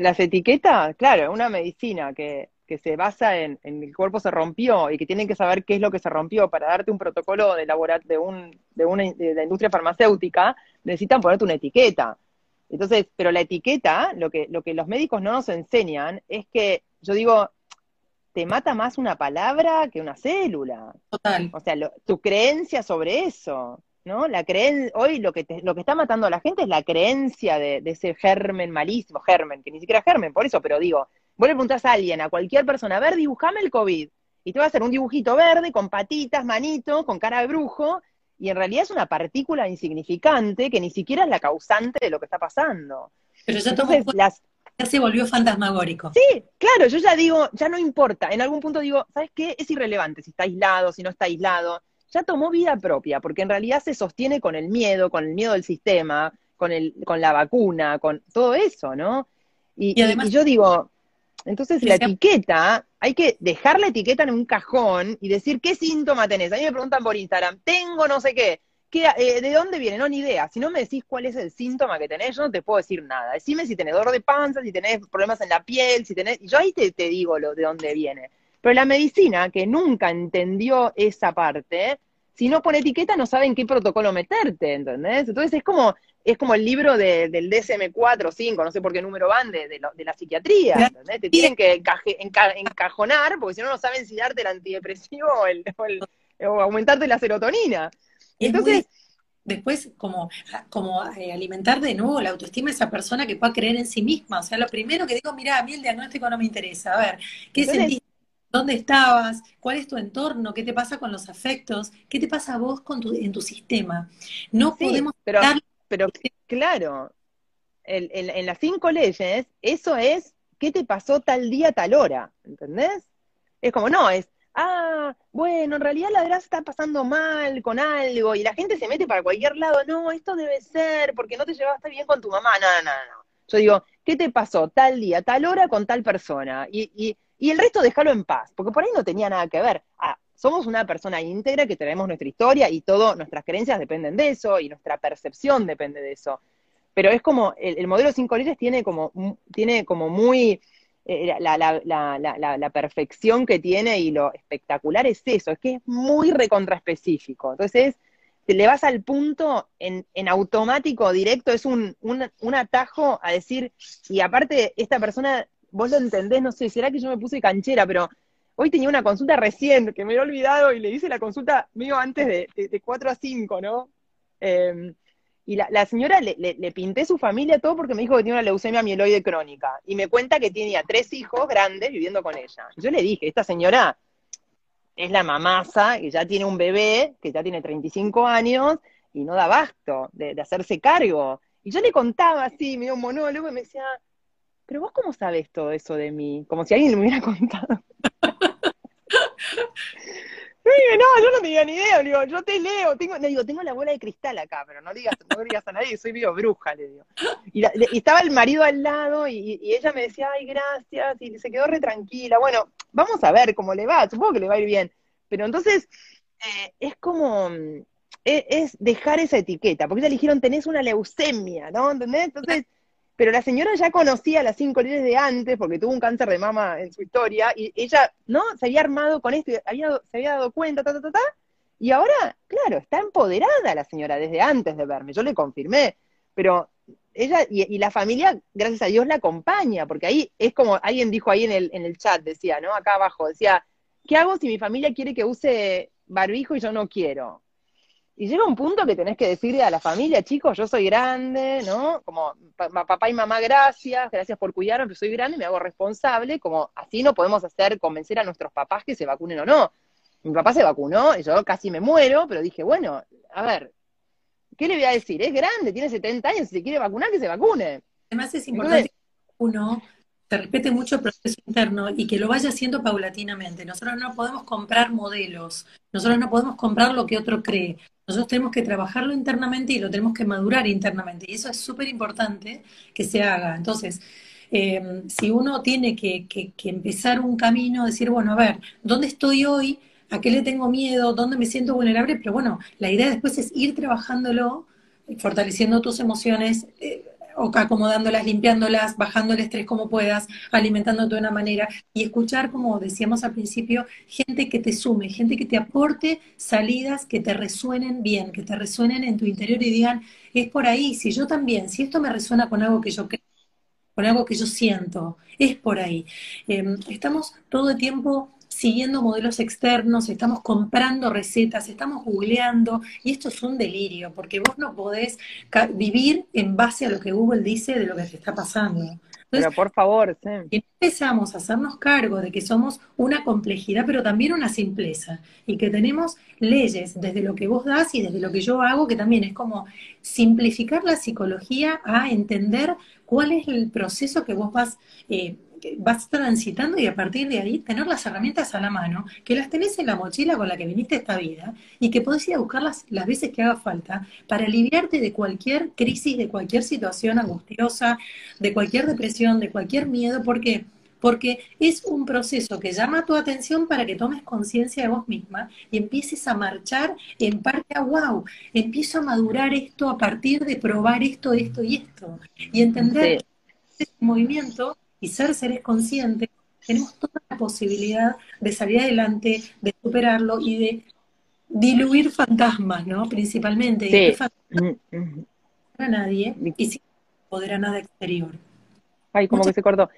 las etiquetas, claro, una medicina que, se basa en, en, el cuerpo se rompió y que tienen que saber qué es lo que se rompió para darte un protocolo de, laborat de, un, de, una, de la industria farmacéutica, necesitan ponerte una etiqueta. Entonces, pero la etiqueta, lo que, lo que los médicos no nos enseñan es que, yo digo, te mata más una palabra que una célula. Total. O sea, tu creencia sobre eso. ¿No? La creen hoy lo que, lo que está matando a la gente es la creencia de, ese germen malísimo, germen, que ni siquiera germen, por eso, pero digo, vos le preguntás a alguien, a cualquier persona, a ver, dibujame el COVID, y te va a hacer un dibujito verde con patitas, manitos, con cara de brujo, y en realidad es una partícula insignificante que ni siquiera es la causante de lo que está pasando. Pero ya Entonces, las... ya se volvió fantasmagórico. Sí, claro, yo ya digo, ya no importa. En algún punto digo, ¿sabes qué? Es irrelevante si está aislado, si no está aislado ya tomó vida propia, porque en realidad se sostiene con el miedo, con el miedo del sistema, con, el, con la vacuna, con todo eso, ¿no? Y, además, yo digo, entonces la etiqueta, hay que dejar la etiqueta en un cajón y decir qué síntoma tenés. A mí me preguntan por Instagram, tengo no sé qué, eh, ¿de dónde viene? No, ni idea. Si no me decís cuál es el síntoma que tenés, yo no te puedo decir nada. Decime si tenés dolor de panza, si tenés problemas en la piel, si tenés... Y yo ahí te, te digo lo, de dónde viene. Pero la medicina, que nunca entendió esa parte, si no pone etiqueta no saben qué protocolo meterte, ¿entendés? Entonces es como, es como el libro del DSM-4 o 5, no sé por qué número van, de, de, la psiquiatría, ¿entendés? Te tienen que encajonar, porque si no, no saben si darte el antidepresivo o, aumentarte la serotonina. Entonces... después como, como eh, alimentar de nuevo la autoestima de esa persona que pueda creer en sí misma. O sea, lo primero que digo, mira, a mí el diagnóstico no me interesa. A ver, ¿qué sentís? ¿Dónde estabas? ¿Cuál es tu entorno? ¿Qué te pasa con los afectos? ¿Qué te pasa a vos con tu, en tu sistema? No podemos... Pero, pero claro, en las cinco leyes, eso es qué te pasó tal día, tal hora, ¿entendés? Es como, no, es, ah, bueno, en realidad la verdad está pasando mal con algo y la gente se mete para cualquier lado, no, esto debe ser porque no te llevaste bien con tu mamá, no, no, no. Yo digo, ¿qué te pasó tal día, tal hora con tal persona? Y, y y el resto déjalo en paz, porque por ahí no tenía nada que ver. Ah, somos una persona íntegra que tenemos nuestra historia y todo, nuestras creencias dependen de eso y nuestra percepción depende de eso. Pero es como, el, modelo cinco leyes tiene como, tiene como muy, eh, la, la, la, la, perfección que tiene y lo espectacular es eso, es que es muy recontraespecífico. Entonces, te le vas al punto en, en automático, directo, es un, un, un, atajo a decir, y aparte, esta persona vos lo entendés, no sé, será que yo me puse canchera, pero hoy tenía una consulta recién que me he olvidado y le hice la consulta mío antes de, de, 4 a 5, ¿no? Em, Y la, señora le, le, pinté su familia todo porque me dijo que tiene una leucemia mieloide crónica. Y me cuenta que tenía tres hijos grandes viviendo con ella. Yo le dije, esta señora es la mamasa, que ya tiene un bebé, que ya tiene 35 años, y no da abasto de, de hacerse cargo. Y yo le contaba así, me dio un monólogo, y me decía, pero vos cómo sabes todo eso de mí? Como si alguien me hubiera contado. no, yo no tenía ni idea, digo, yo te leo, tengo, le digo, tengo la bola de cristal acá, pero no digas, no digas a nadie, soy medio bruja, le digo. Y, estaba el marido al lado y, ella me decía, ay, gracias, y se quedó re tranquila. Bueno, vamos a ver cómo le va, supongo que le va a ir bien. Pero entonces, eh, es como, es, es, dejar esa etiqueta, porque ella le dijeron, tenés una leucemia, ¿no? ¿Entendés? Entonces pero la señora ya conocía las cinco líneas de antes, porque tuvo un cáncer de mama en su historia, y ella, ¿no? Se había armado con esto, había, se había dado cuenta, ta, ta, ta, ta, y ahora, claro, está empoderada la señora desde antes de verme, yo le confirmé, pero ella y, la familia, gracias a Dios, la acompaña, porque ahí es como alguien dijo ahí en el, en el chat, decía, ¿no? Acá abajo, decía, ¿qué hago si mi familia quiere que use barbijo y yo no quiero? Y llega un punto que tenés que decirle a la familia, chicos, yo soy grande, ¿no? Como papá y mamá, gracias, gracias por cuidarme, pero soy grande, me hago responsable, como así no podemos hacer convencer a nuestros papás que se vacunen o no. Mi papá se vacunó y yo casi me muero, pero dije, bueno, a ver, ¿qué le voy a decir? Es grande, tiene 70 años, si se quiere vacunar, que se vacune. Además es importante que uno se respete mucho el proceso interno y que lo vaya haciendo paulatinamente. Nosotros no podemos comprar modelos, nosotros no podemos comprar lo que otro cree. Nosotros tenemos que trabajarlo internamente y lo tenemos que madurar internamente. Y eso es súper importante que se haga. Entonces, em, si uno tiene que, empezar un camino, decir, bueno, a ver, ¿dónde estoy hoy? ¿A qué le tengo miedo? ¿Dónde me siento vulnerable? Pero bueno, la idea después es ir trabajándolo, fortaleciendo tus emociones, eh, acomodándolas, limpiándolas, bajando el estrés como puedas, alimentándote de una manera y escuchar, como decíamos al principio, gente que te sume, gente que te aporte salidas que te resuenen bien, que te resuenen en tu interior y digan, es por ahí, si yo también, si esto me resuena con algo que yo creo, con algo que yo siento, es por ahí. Em, estamos todo el tiempo siguiendo modelos externos, estamos comprando recetas, estamos googleando, y esto es un delirio, porque vos no podés vivir en base a lo que Google dice de lo que te está pasando. pero por favor, sí. empezamos a hacernos cargo de que somos una complejidad, pero también una simpleza, y que tenemos leyes desde lo que vos das y desde lo que yo hago, que también es como simplificar la psicología a entender cuál es el proceso que vos vas eh, vas transitando y a partir de ahí tener las herramientas a la mano, que las tenés en la mochila con la que viniste esta vida y que podés ir a buscarlas las veces que haga falta para aliviarte de cualquier crisis, de cualquier situación angustiosa, de cualquier depresión, de cualquier miedo, porque porque es un proceso que llama tu atención para que tomes conciencia de vos misma y empieces a marchar en parte a wow, empiezo a madurar esto a partir de probar esto, esto y esto y entender que este movimiento y ser seres conscientes, tenemos toda la posibilidad de salir adelante, de superarlo y de diluir fantasmas, ¿no? Principalmente. Sí. Y mm, a nadie y sin poder a nada exterior. Ay, como que se cortó.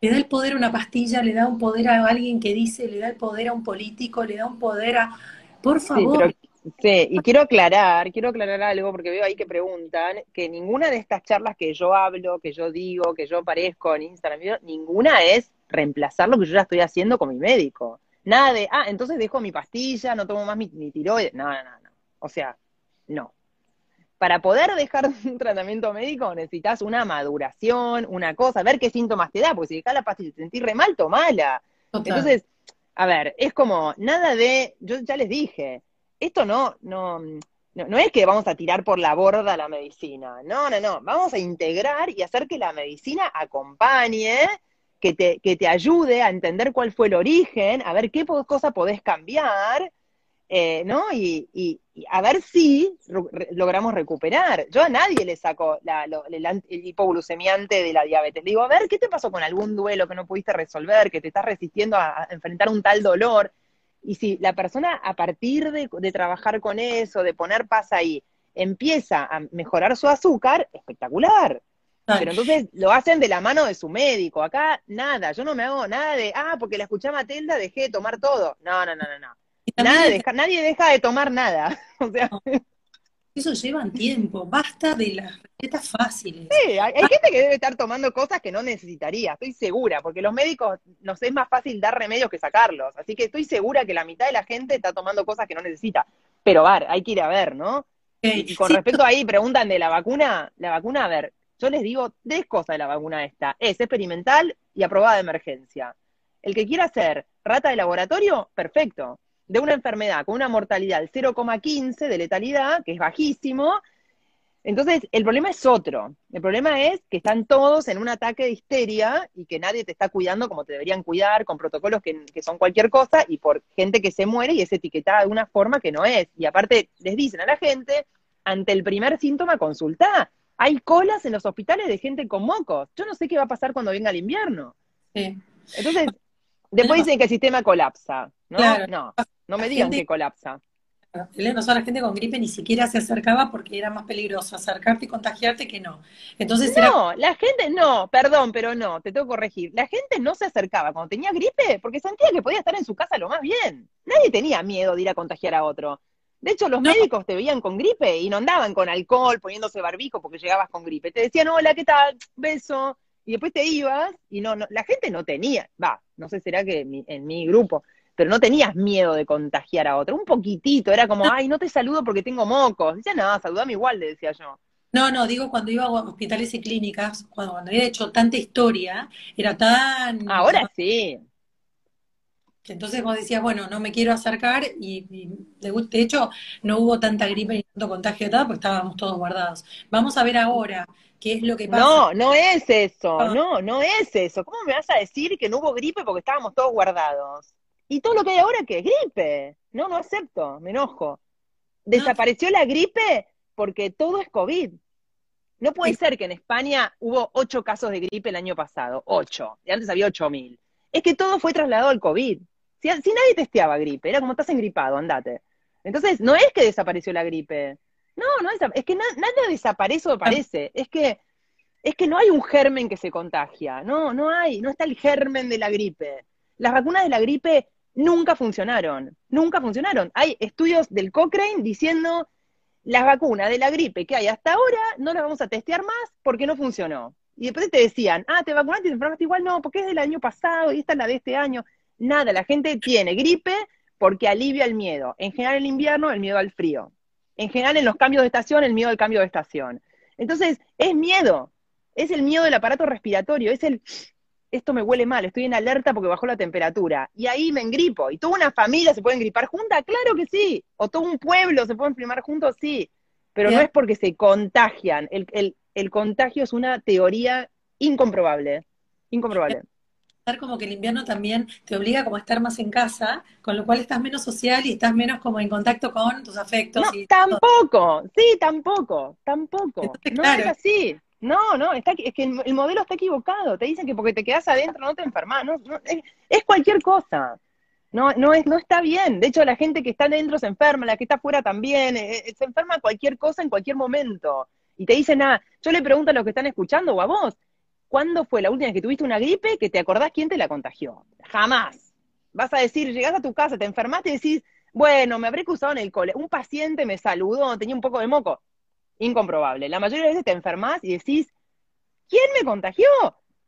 Le da el poder a una pastilla, le da un poder a alguien que dice, le da el poder a un político, le da un poder a... Por favor. Sí, y quiero aclarar, quiero aclarar algo porque veo ahí que preguntan que ninguna de estas charlas que yo hablo, que yo digo, que yo aparezco en Instagram, ninguna es reemplazar lo que yo ya estoy haciendo con mi médico. Nada de, ah, entonces dejo mi pastilla, no tomo más mi, tiroides. No, no, no, no. O sea, no. Para poder dejar un tratamiento médico necesitas una maduración, una cosa, ver qué síntomas te da, porque si dejas la pastilla y te sentís re mal, tomala. Entonces, a ver, es como, nada de, yo ya les dije, esto no, no, no, es que vamos a tirar por la borda la medicina, no, no, no, vamos a integrar y hacer que la medicina acompañe, que te, que te ayude a entender cuál fue el origen, a ver qué cosa podés cambiar, eh, ¿no? Y, y, a ver si logramos recuperar. Yo a nadie le saco la, el, el, hipoglucemiante de la diabetes. Le digo, a ver, ¿qué te pasó con algún duelo que no pudiste resolver, que te estás resistiendo a enfrentar un tal dolor? Y si la persona a partir de, trabajar con eso, de poner paz ahí, empieza a mejorar su azúcar, espectacular. Pero entonces lo hacen de la mano de su médico. Acá nada, yo no me hago nada de, ah, porque la escuché a Matilda, dejé de tomar todo. No, no, no, no, no. nadie deja de tomar nada. o sea. eso llevan tiempo, basta de las recetas fáciles. Sí, hay, gente que debe estar tomando cosas que no necesitaría, estoy segura, porque los médicos nos es más fácil dar remedios que sacarlos, así que estoy segura que la mitad de la gente está tomando cosas que no necesita. Pero, a ver, hay que ir a ver, ¿no? Y, con respecto ahí, preguntan de la vacuna, la vacuna, a ver, yo les digo tres cosas de la vacuna esta. Es experimental y aprobada de emergencia. El que quiera hacer rata de laboratorio, perfecto. De una enfermedad con una mortalidad del 0,15 de letalidad, que es bajísimo. Entonces, el problema es otro. El problema es que están todos en un ataque de histeria y que nadie te está cuidando como te deberían cuidar, con protocolos que, que son cualquier cosa y por gente que se muere y es etiquetada de una forma que no es. Y aparte, les dicen a la gente, ante el primer síntoma, consultá hay colas en los hospitales de gente con mocos. Yo no sé qué va a pasar cuando venga el invierno. Entonces, después dicen que el sistema colapsa. ¿no? no, no me digan que colapsa. El no la gente con gripe ni siquiera se acercaba porque era más peligroso acercarte y contagiarte que no. Entonces no, la gente no, perdón, pero no, te tengo que corregir. La gente no se acercaba cuando tenía gripe porque sentía que podía estar en su casa lo más bien. Nadie tenía miedo de ir a contagiar a otro. De hecho, los médicos te veían con gripe y no andaban con alcohol, poniéndose barbijo porque llegabas con gripe. Te decían, hola, ¿qué tal? Beso. Y después te ibas y no, la gente no tenía, va, no sé, será que en mi, grupo, pero no tenías miedo de contagiar a otro. Un poquitito, era como, ay, no te saludo porque tengo mocos. Decía, no, saludame igual, le decía yo. No, no, digo cuando iba a hospitales y clínicas, cuando, cuando había hecho tanta historia, era tan... Ahora sí. Entonces vos decías, bueno, no me quiero acercar y, de, hecho no hubo tanta gripe ni tanto contagio de porque estábamos todos guardados. Vamos a ver ahora qué es lo que pasa. No, no es eso, ah. no, no es eso. ¿Cómo me vas a decir que no hubo gripe porque estábamos todos guardados? Y todo lo que hay ahora que es gripe. No, no acepto, me enojo. Desapareció la gripe porque todo es COVID. No puede ser que en España hubo ocho casos de gripe el año pasado, ocho, y antes había ocho mil. Es que todo fue trasladado al COVID. Si, nadie testeaba gripe, era como estás engripado, andate. Entonces, no es que desapareció la gripe. No, no es que nada desaparece o parece. Es que, es que no hay un germen que se contagia. No, no hay, no está el germen de la gripe. Las vacunas de la gripe nunca funcionaron. Nunca funcionaron. Hay estudios del Cochrane diciendo las vacunas de la gripe que hay hasta ahora no las vamos a testear más porque no funcionó. Y después te decían, ah, te vacunaste y te enfermaste igual, no, porque es del año pasado y esta es la de este año. Nada, la gente tiene gripe porque alivia el miedo. En general en el invierno, el miedo al frío. En general en los cambios de estación, el miedo al cambio de estación. Entonces, es miedo. Es el miedo del aparato respiratorio. Es el, esto me huele mal, estoy en alerta porque bajó la temperatura. Y ahí me engripo. ¿Y toda una familia se puede engripar junta? Claro que sí. O todo un pueblo se puede enfermar juntos, sí. Pero no es porque se contagian. El, el, el contagio es una teoría incomprobable. Incomprobable como que el invierno también te obliga como a estar más en casa, con lo cual estás menos social y estás menos como en contacto con tus afectos. No, tampoco, sí, tampoco, tampoco. no es así. No, no, está, es que el, modelo está equivocado. Te dicen que porque te quedas adentro no te enfermas. No, es, cualquier cosa. No, no, es, no está bien. De hecho, la gente que está adentro se enferma, la que está afuera también. Eh, eh, se enferma cualquier cosa en cualquier momento. Y te dicen, ah, yo le pregunto a los que están escuchando o a vos, ¿Cuándo fue la última vez que tuviste una gripe que te acordás quién te la contagió? Jamás. Vas a decir, llegás a tu casa, te enfermaste y decís, bueno, me habré cruzado en el cole. Un paciente me saludó, tenía un poco de moco. Incomprobable. La mayoría de veces te enfermas y decís, ¿quién me contagió?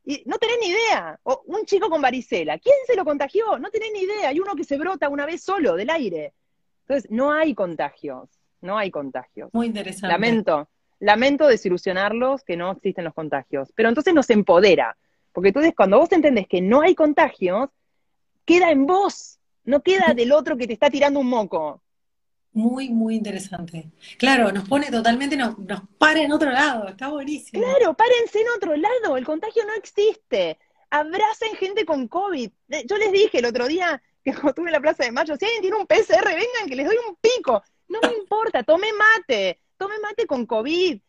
Y no tenés ni idea. O un chico con varicela, ¿quién se lo contagió? No tenés ni idea. Hay uno que se brota una vez solo del aire. Entonces, no hay contagios. No hay contagios. Muy interesante. Lamento lamento desilusionarlos que no existen los contagios, pero entonces nos empodera, porque entonces cuando vos entendés que no hay contagios, queda en vos, no queda del otro que te está tirando un moco. Muy, muy interesante. Claro, nos pone totalmente, nos, nos para en otro lado, está buenísimo. Claro, párense en otro lado, el contagio no existe. Abracen gente con COVID. Yo les dije el otro día que cuando estuve en la Plaza de Mayo, si alguien tiene un PCR, vengan que les doy un pico. No me importa, tome mate tome mate con COVID.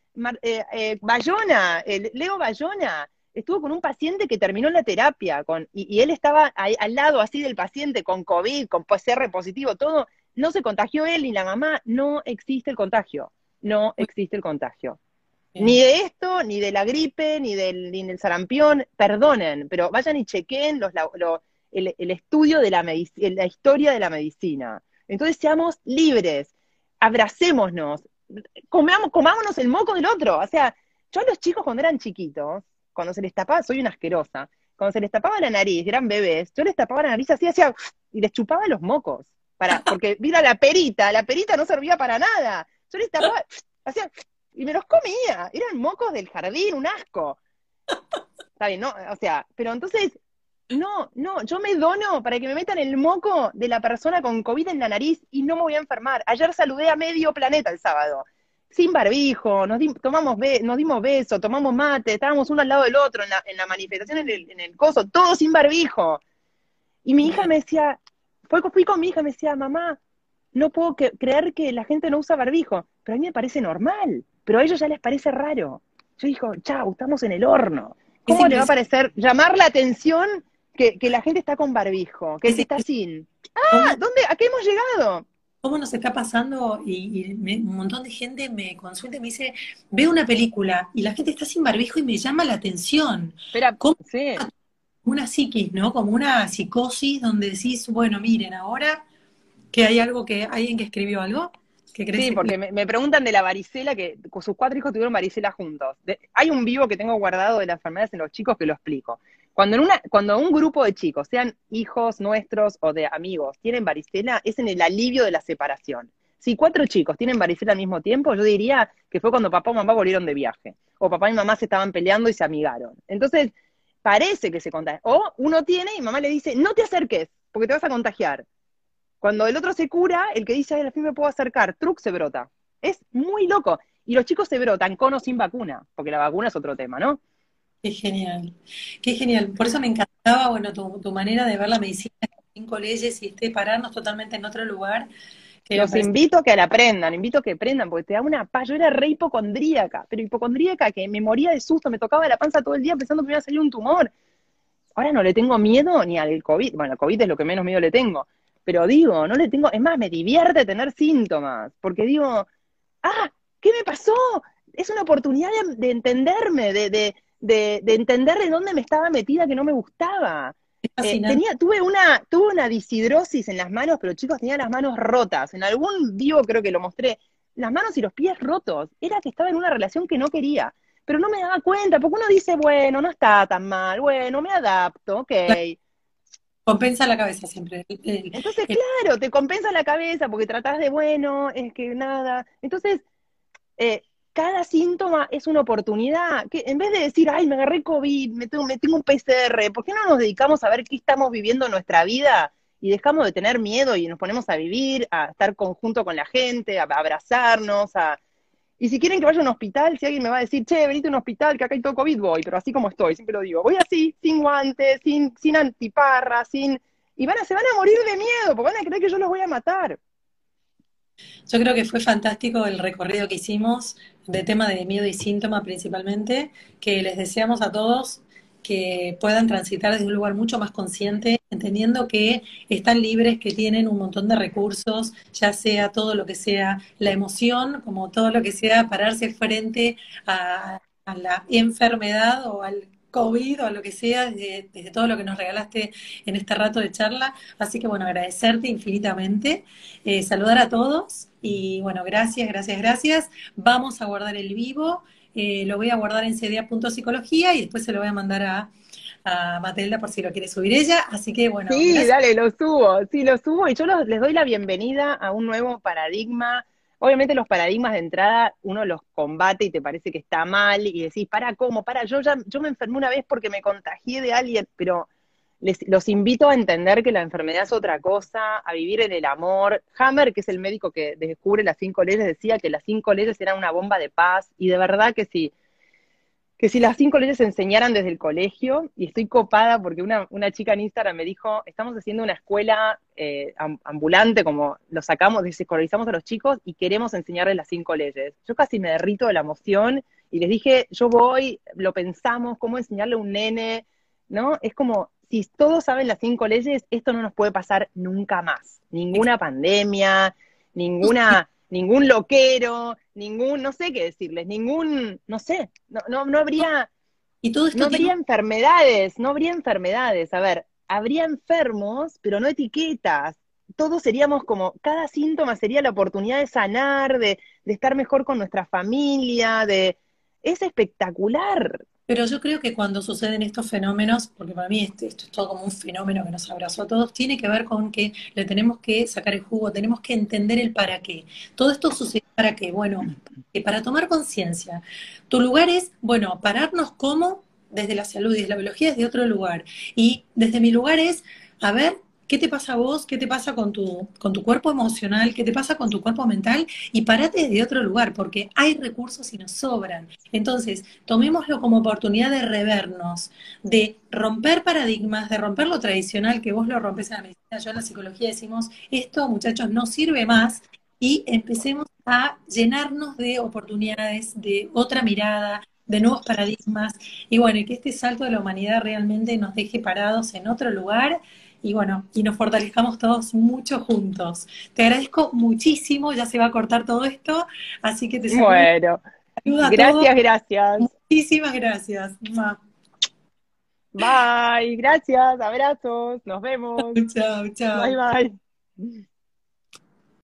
Eh, eh, Bayona, Leo Bayona, estuvo con un paciente que terminó la terapia con, y, él estaba al lado así del paciente con COVID, con PCR positivo, todo. No se contagió él ni la mamá, no existe el contagio. No existe el contagio. Ni de esto, ni de la gripe, ni del, ni del sarampión, perdonen, pero vayan y chequen los, el, estudio de la, la historia de la medicina. Entonces seamos libres, abracémonos, comamos, comámonos el moco del otro. O sea, yo a los chicos cuando eran chiquitos, cuando se les tapaba, soy una asquerosa, cuando se les tapaba la nariz, eran bebés, yo les tapaba la nariz así, hacía, y les chupaba los mocos. Para, porque mira la perita, la perita no servía para nada. Yo les tapaba, hacía, y me los comía. Eran mocos del jardín, un asco. Está bien, ¿no? O sea, pero entonces, no, no, yo me dono para que me metan el moco de la persona con COVID en la nariz y no me voy a enfermar. Ayer saludé a medio planeta el sábado, sin barbijo, nos, tomamos nos dimos besos, tomamos mate, estábamos uno al lado del otro en la, en la manifestación, en el, en el coso, todo sin barbijo. Y mi hija me decía, fui, fui con mi hija, me decía, mamá, no puedo creer que la gente no usa barbijo, pero a mí me parece normal, pero a ellos ya les parece raro. Yo digo, chao, estamos en el horno. ¿Cómo le va a parecer llamar la atención que, la gente está con barbijo, que se está sin? Ah, ¿dónde? ¿A qué hemos llegado? ¿Cómo nos está pasando? Y, un montón de gente me consulta y me dice, veo una película y la gente está sin barbijo y me llama la atención. Espera, sí. Una psiquis, ¿no? Como una psicosis donde decís, bueno, miren, ahora que hay algo que, alguien que escribió algo, sí, porque me, preguntan de la varicela, que sus cuatro hijos tuvieron varicela juntos. hay un vivo que tengo guardado de las enfermedades en los chicos que lo explico. Cuando, en una, cuando un grupo de chicos, sean hijos nuestros o de amigos, tienen varicela, es en el alivio de la separación. Si cuatro chicos tienen varicela al mismo tiempo, yo diría que fue cuando papá o mamá volvieron de viaje. O papá y mamá se estaban peleando y se amigaron. Entonces, parece que se contagia. O uno tiene y mamá le dice, no te acerques, porque te vas a contagiar. Cuando el otro se cura, el que dice, ay, al fin me puedo acercar, truc se brota. Es muy loco. Y los chicos se brotan con o sin vacuna, porque la vacuna es otro tema, ¿no? Qué genial, qué genial. Por eso me encantaba, bueno, tu, manera de ver la medicina, cinco leyes y este pararnos totalmente en otro lugar. Los invito a que la aprendan, invito a que aprendan, porque te da una paz. Yo era re hipocondríaca, pero hipocondríaca que me moría de susto, me tocaba la panza todo el día pensando que me iba a salir un tumor. Ahora no le tengo miedo ni al COVID. Bueno, al COVID es lo que menos miedo le tengo pero digo, no le tengo, es más, me divierte tener síntomas, porque digo, ah, ¿qué me pasó? Es una oportunidad de, entenderme, de, de, de, entender de dónde me estaba metida que no me gustaba. Eh, tenía, tuve una, tuve una disidrosis en las manos, pero chicos, tenía las manos rotas. En algún vivo creo que lo mostré, las manos y los pies rotos. Era que estaba en una relación que no quería, pero no me daba cuenta, porque uno dice, bueno, no está tan mal, bueno, me adapto, ok. Compensa la cabeza siempre. Entonces, claro, te compensa la cabeza porque tratás de, bueno, es que nada. Entonces, eh, cada síntoma es una oportunidad. Que en vez de decir, ay, me agarré COVID, me tengo, me tengo un PCR, ¿por qué no nos dedicamos a ver qué estamos viviendo en nuestra vida y dejamos de tener miedo y nos ponemos a vivir, a estar conjunto con la gente, a abrazarnos, a y si quieren que vaya a un hospital, si alguien me va a decir, che, venite a un hospital, que acá hay todo COVID, voy, pero así como estoy, siempre lo digo, voy así, sin guantes, sin, sin antiparra, sin... Y van a, se van a morir de miedo, porque van a creer que yo los voy a matar. Yo creo que fue fantástico el recorrido que hicimos de tema de miedo y síntoma principalmente, que les deseamos a todos que puedan transitar desde un lugar mucho más consciente, entendiendo que están libres, que tienen un montón de recursos, ya sea todo lo que sea la emoción, como todo lo que sea pararse frente a, la enfermedad o al COVID o a lo que sea, desde, todo lo que nos regalaste en este rato de charla. Así que bueno, agradecerte infinitamente, eh, saludar a todos y bueno, gracias, gracias, gracias. Vamos a guardar el vivo. Eh, lo voy a guardar en cda.psicología y después se lo voy a mandar a, a Matelda por si lo quiere subir ella. Así que bueno. Sí, dale, lo subo, sí, lo subo y yo les doy la bienvenida a un nuevo paradigma. Obviamente los paradigmas de entrada uno los combate y te parece que está mal y decís, para, ¿cómo? Para, yo ya, yo me enfermé una vez porque me contagié de alguien, pero los invito a entender que la enfermedad es otra cosa, a vivir en el amor. Hammer, que es el médico que descubre las cinco leyes, decía que las cinco leyes eran una bomba de paz, y de verdad que sí. Que si las cinco leyes se enseñaran desde el colegio, y estoy copada porque una, chica en Instagram me dijo, estamos haciendo una escuela eh, ambulante, como lo sacamos, desescolarizamos a los chicos y queremos enseñarles las cinco leyes. Yo casi me derrito de la emoción y les dije, yo voy, lo pensamos, cómo enseñarle a un nene, ¿no? Es como, si todos saben las cinco leyes, esto no nos puede pasar nunca más. Ninguna pandemia, ninguna, ningún loquero, ningún, no sé qué decirles, ningún, no sé, no, no, no habría, y todo no habría enfermedades, no habría enfermades. A ver, habría enfermos, pero no etiquetas. todos seríamos como, cada síntoma sería la oportunidad de sanar, de, de estar mejor con nuestra familia, de... Es espectacular. Pero yo creo que cuando suceden estos fenómenos, porque para mí esto, esto, es todo como un fenómeno que nos abrazó a todos, tiene que ver con que le tenemos que sacar el jugo, tenemos que entender el para qué. Todo esto sucede para qué. Bueno, para tomar conciencia. Tu lugar es, bueno, pararnos como desde la salud y desde la biología desde otro lugar. Y desde mi lugar es, a ver, ¿Qué te pasa a vos? ¿Qué te pasa con tu, con tu cuerpo emocional? ¿Qué te pasa con tu cuerpo mental? Y parate desde otro lugar, porque hay recursos y nos sobran. Entonces, tomémoslo como oportunidad de revernos, de romper paradigmas, de romper lo tradicional, que vos lo rompes en la medicina, yo en la psicología decimos, esto muchachos no sirve más, y empecemos a llenarnos de oportunidades, de otra mirada, de nuevos paradigmas, y bueno, que este salto de la humanidad realmente nos deje parados en otro lugar y bueno, y nos fortalezcamos todos mucho juntos. Te agradezco muchísimo, ya se va a cortar todo esto, así que te saludo. Bueno, gracias, gracias. Muchísimas gracias. Bye, gracias, abrazos, nos vemos. Chao, chao. Bye, bye.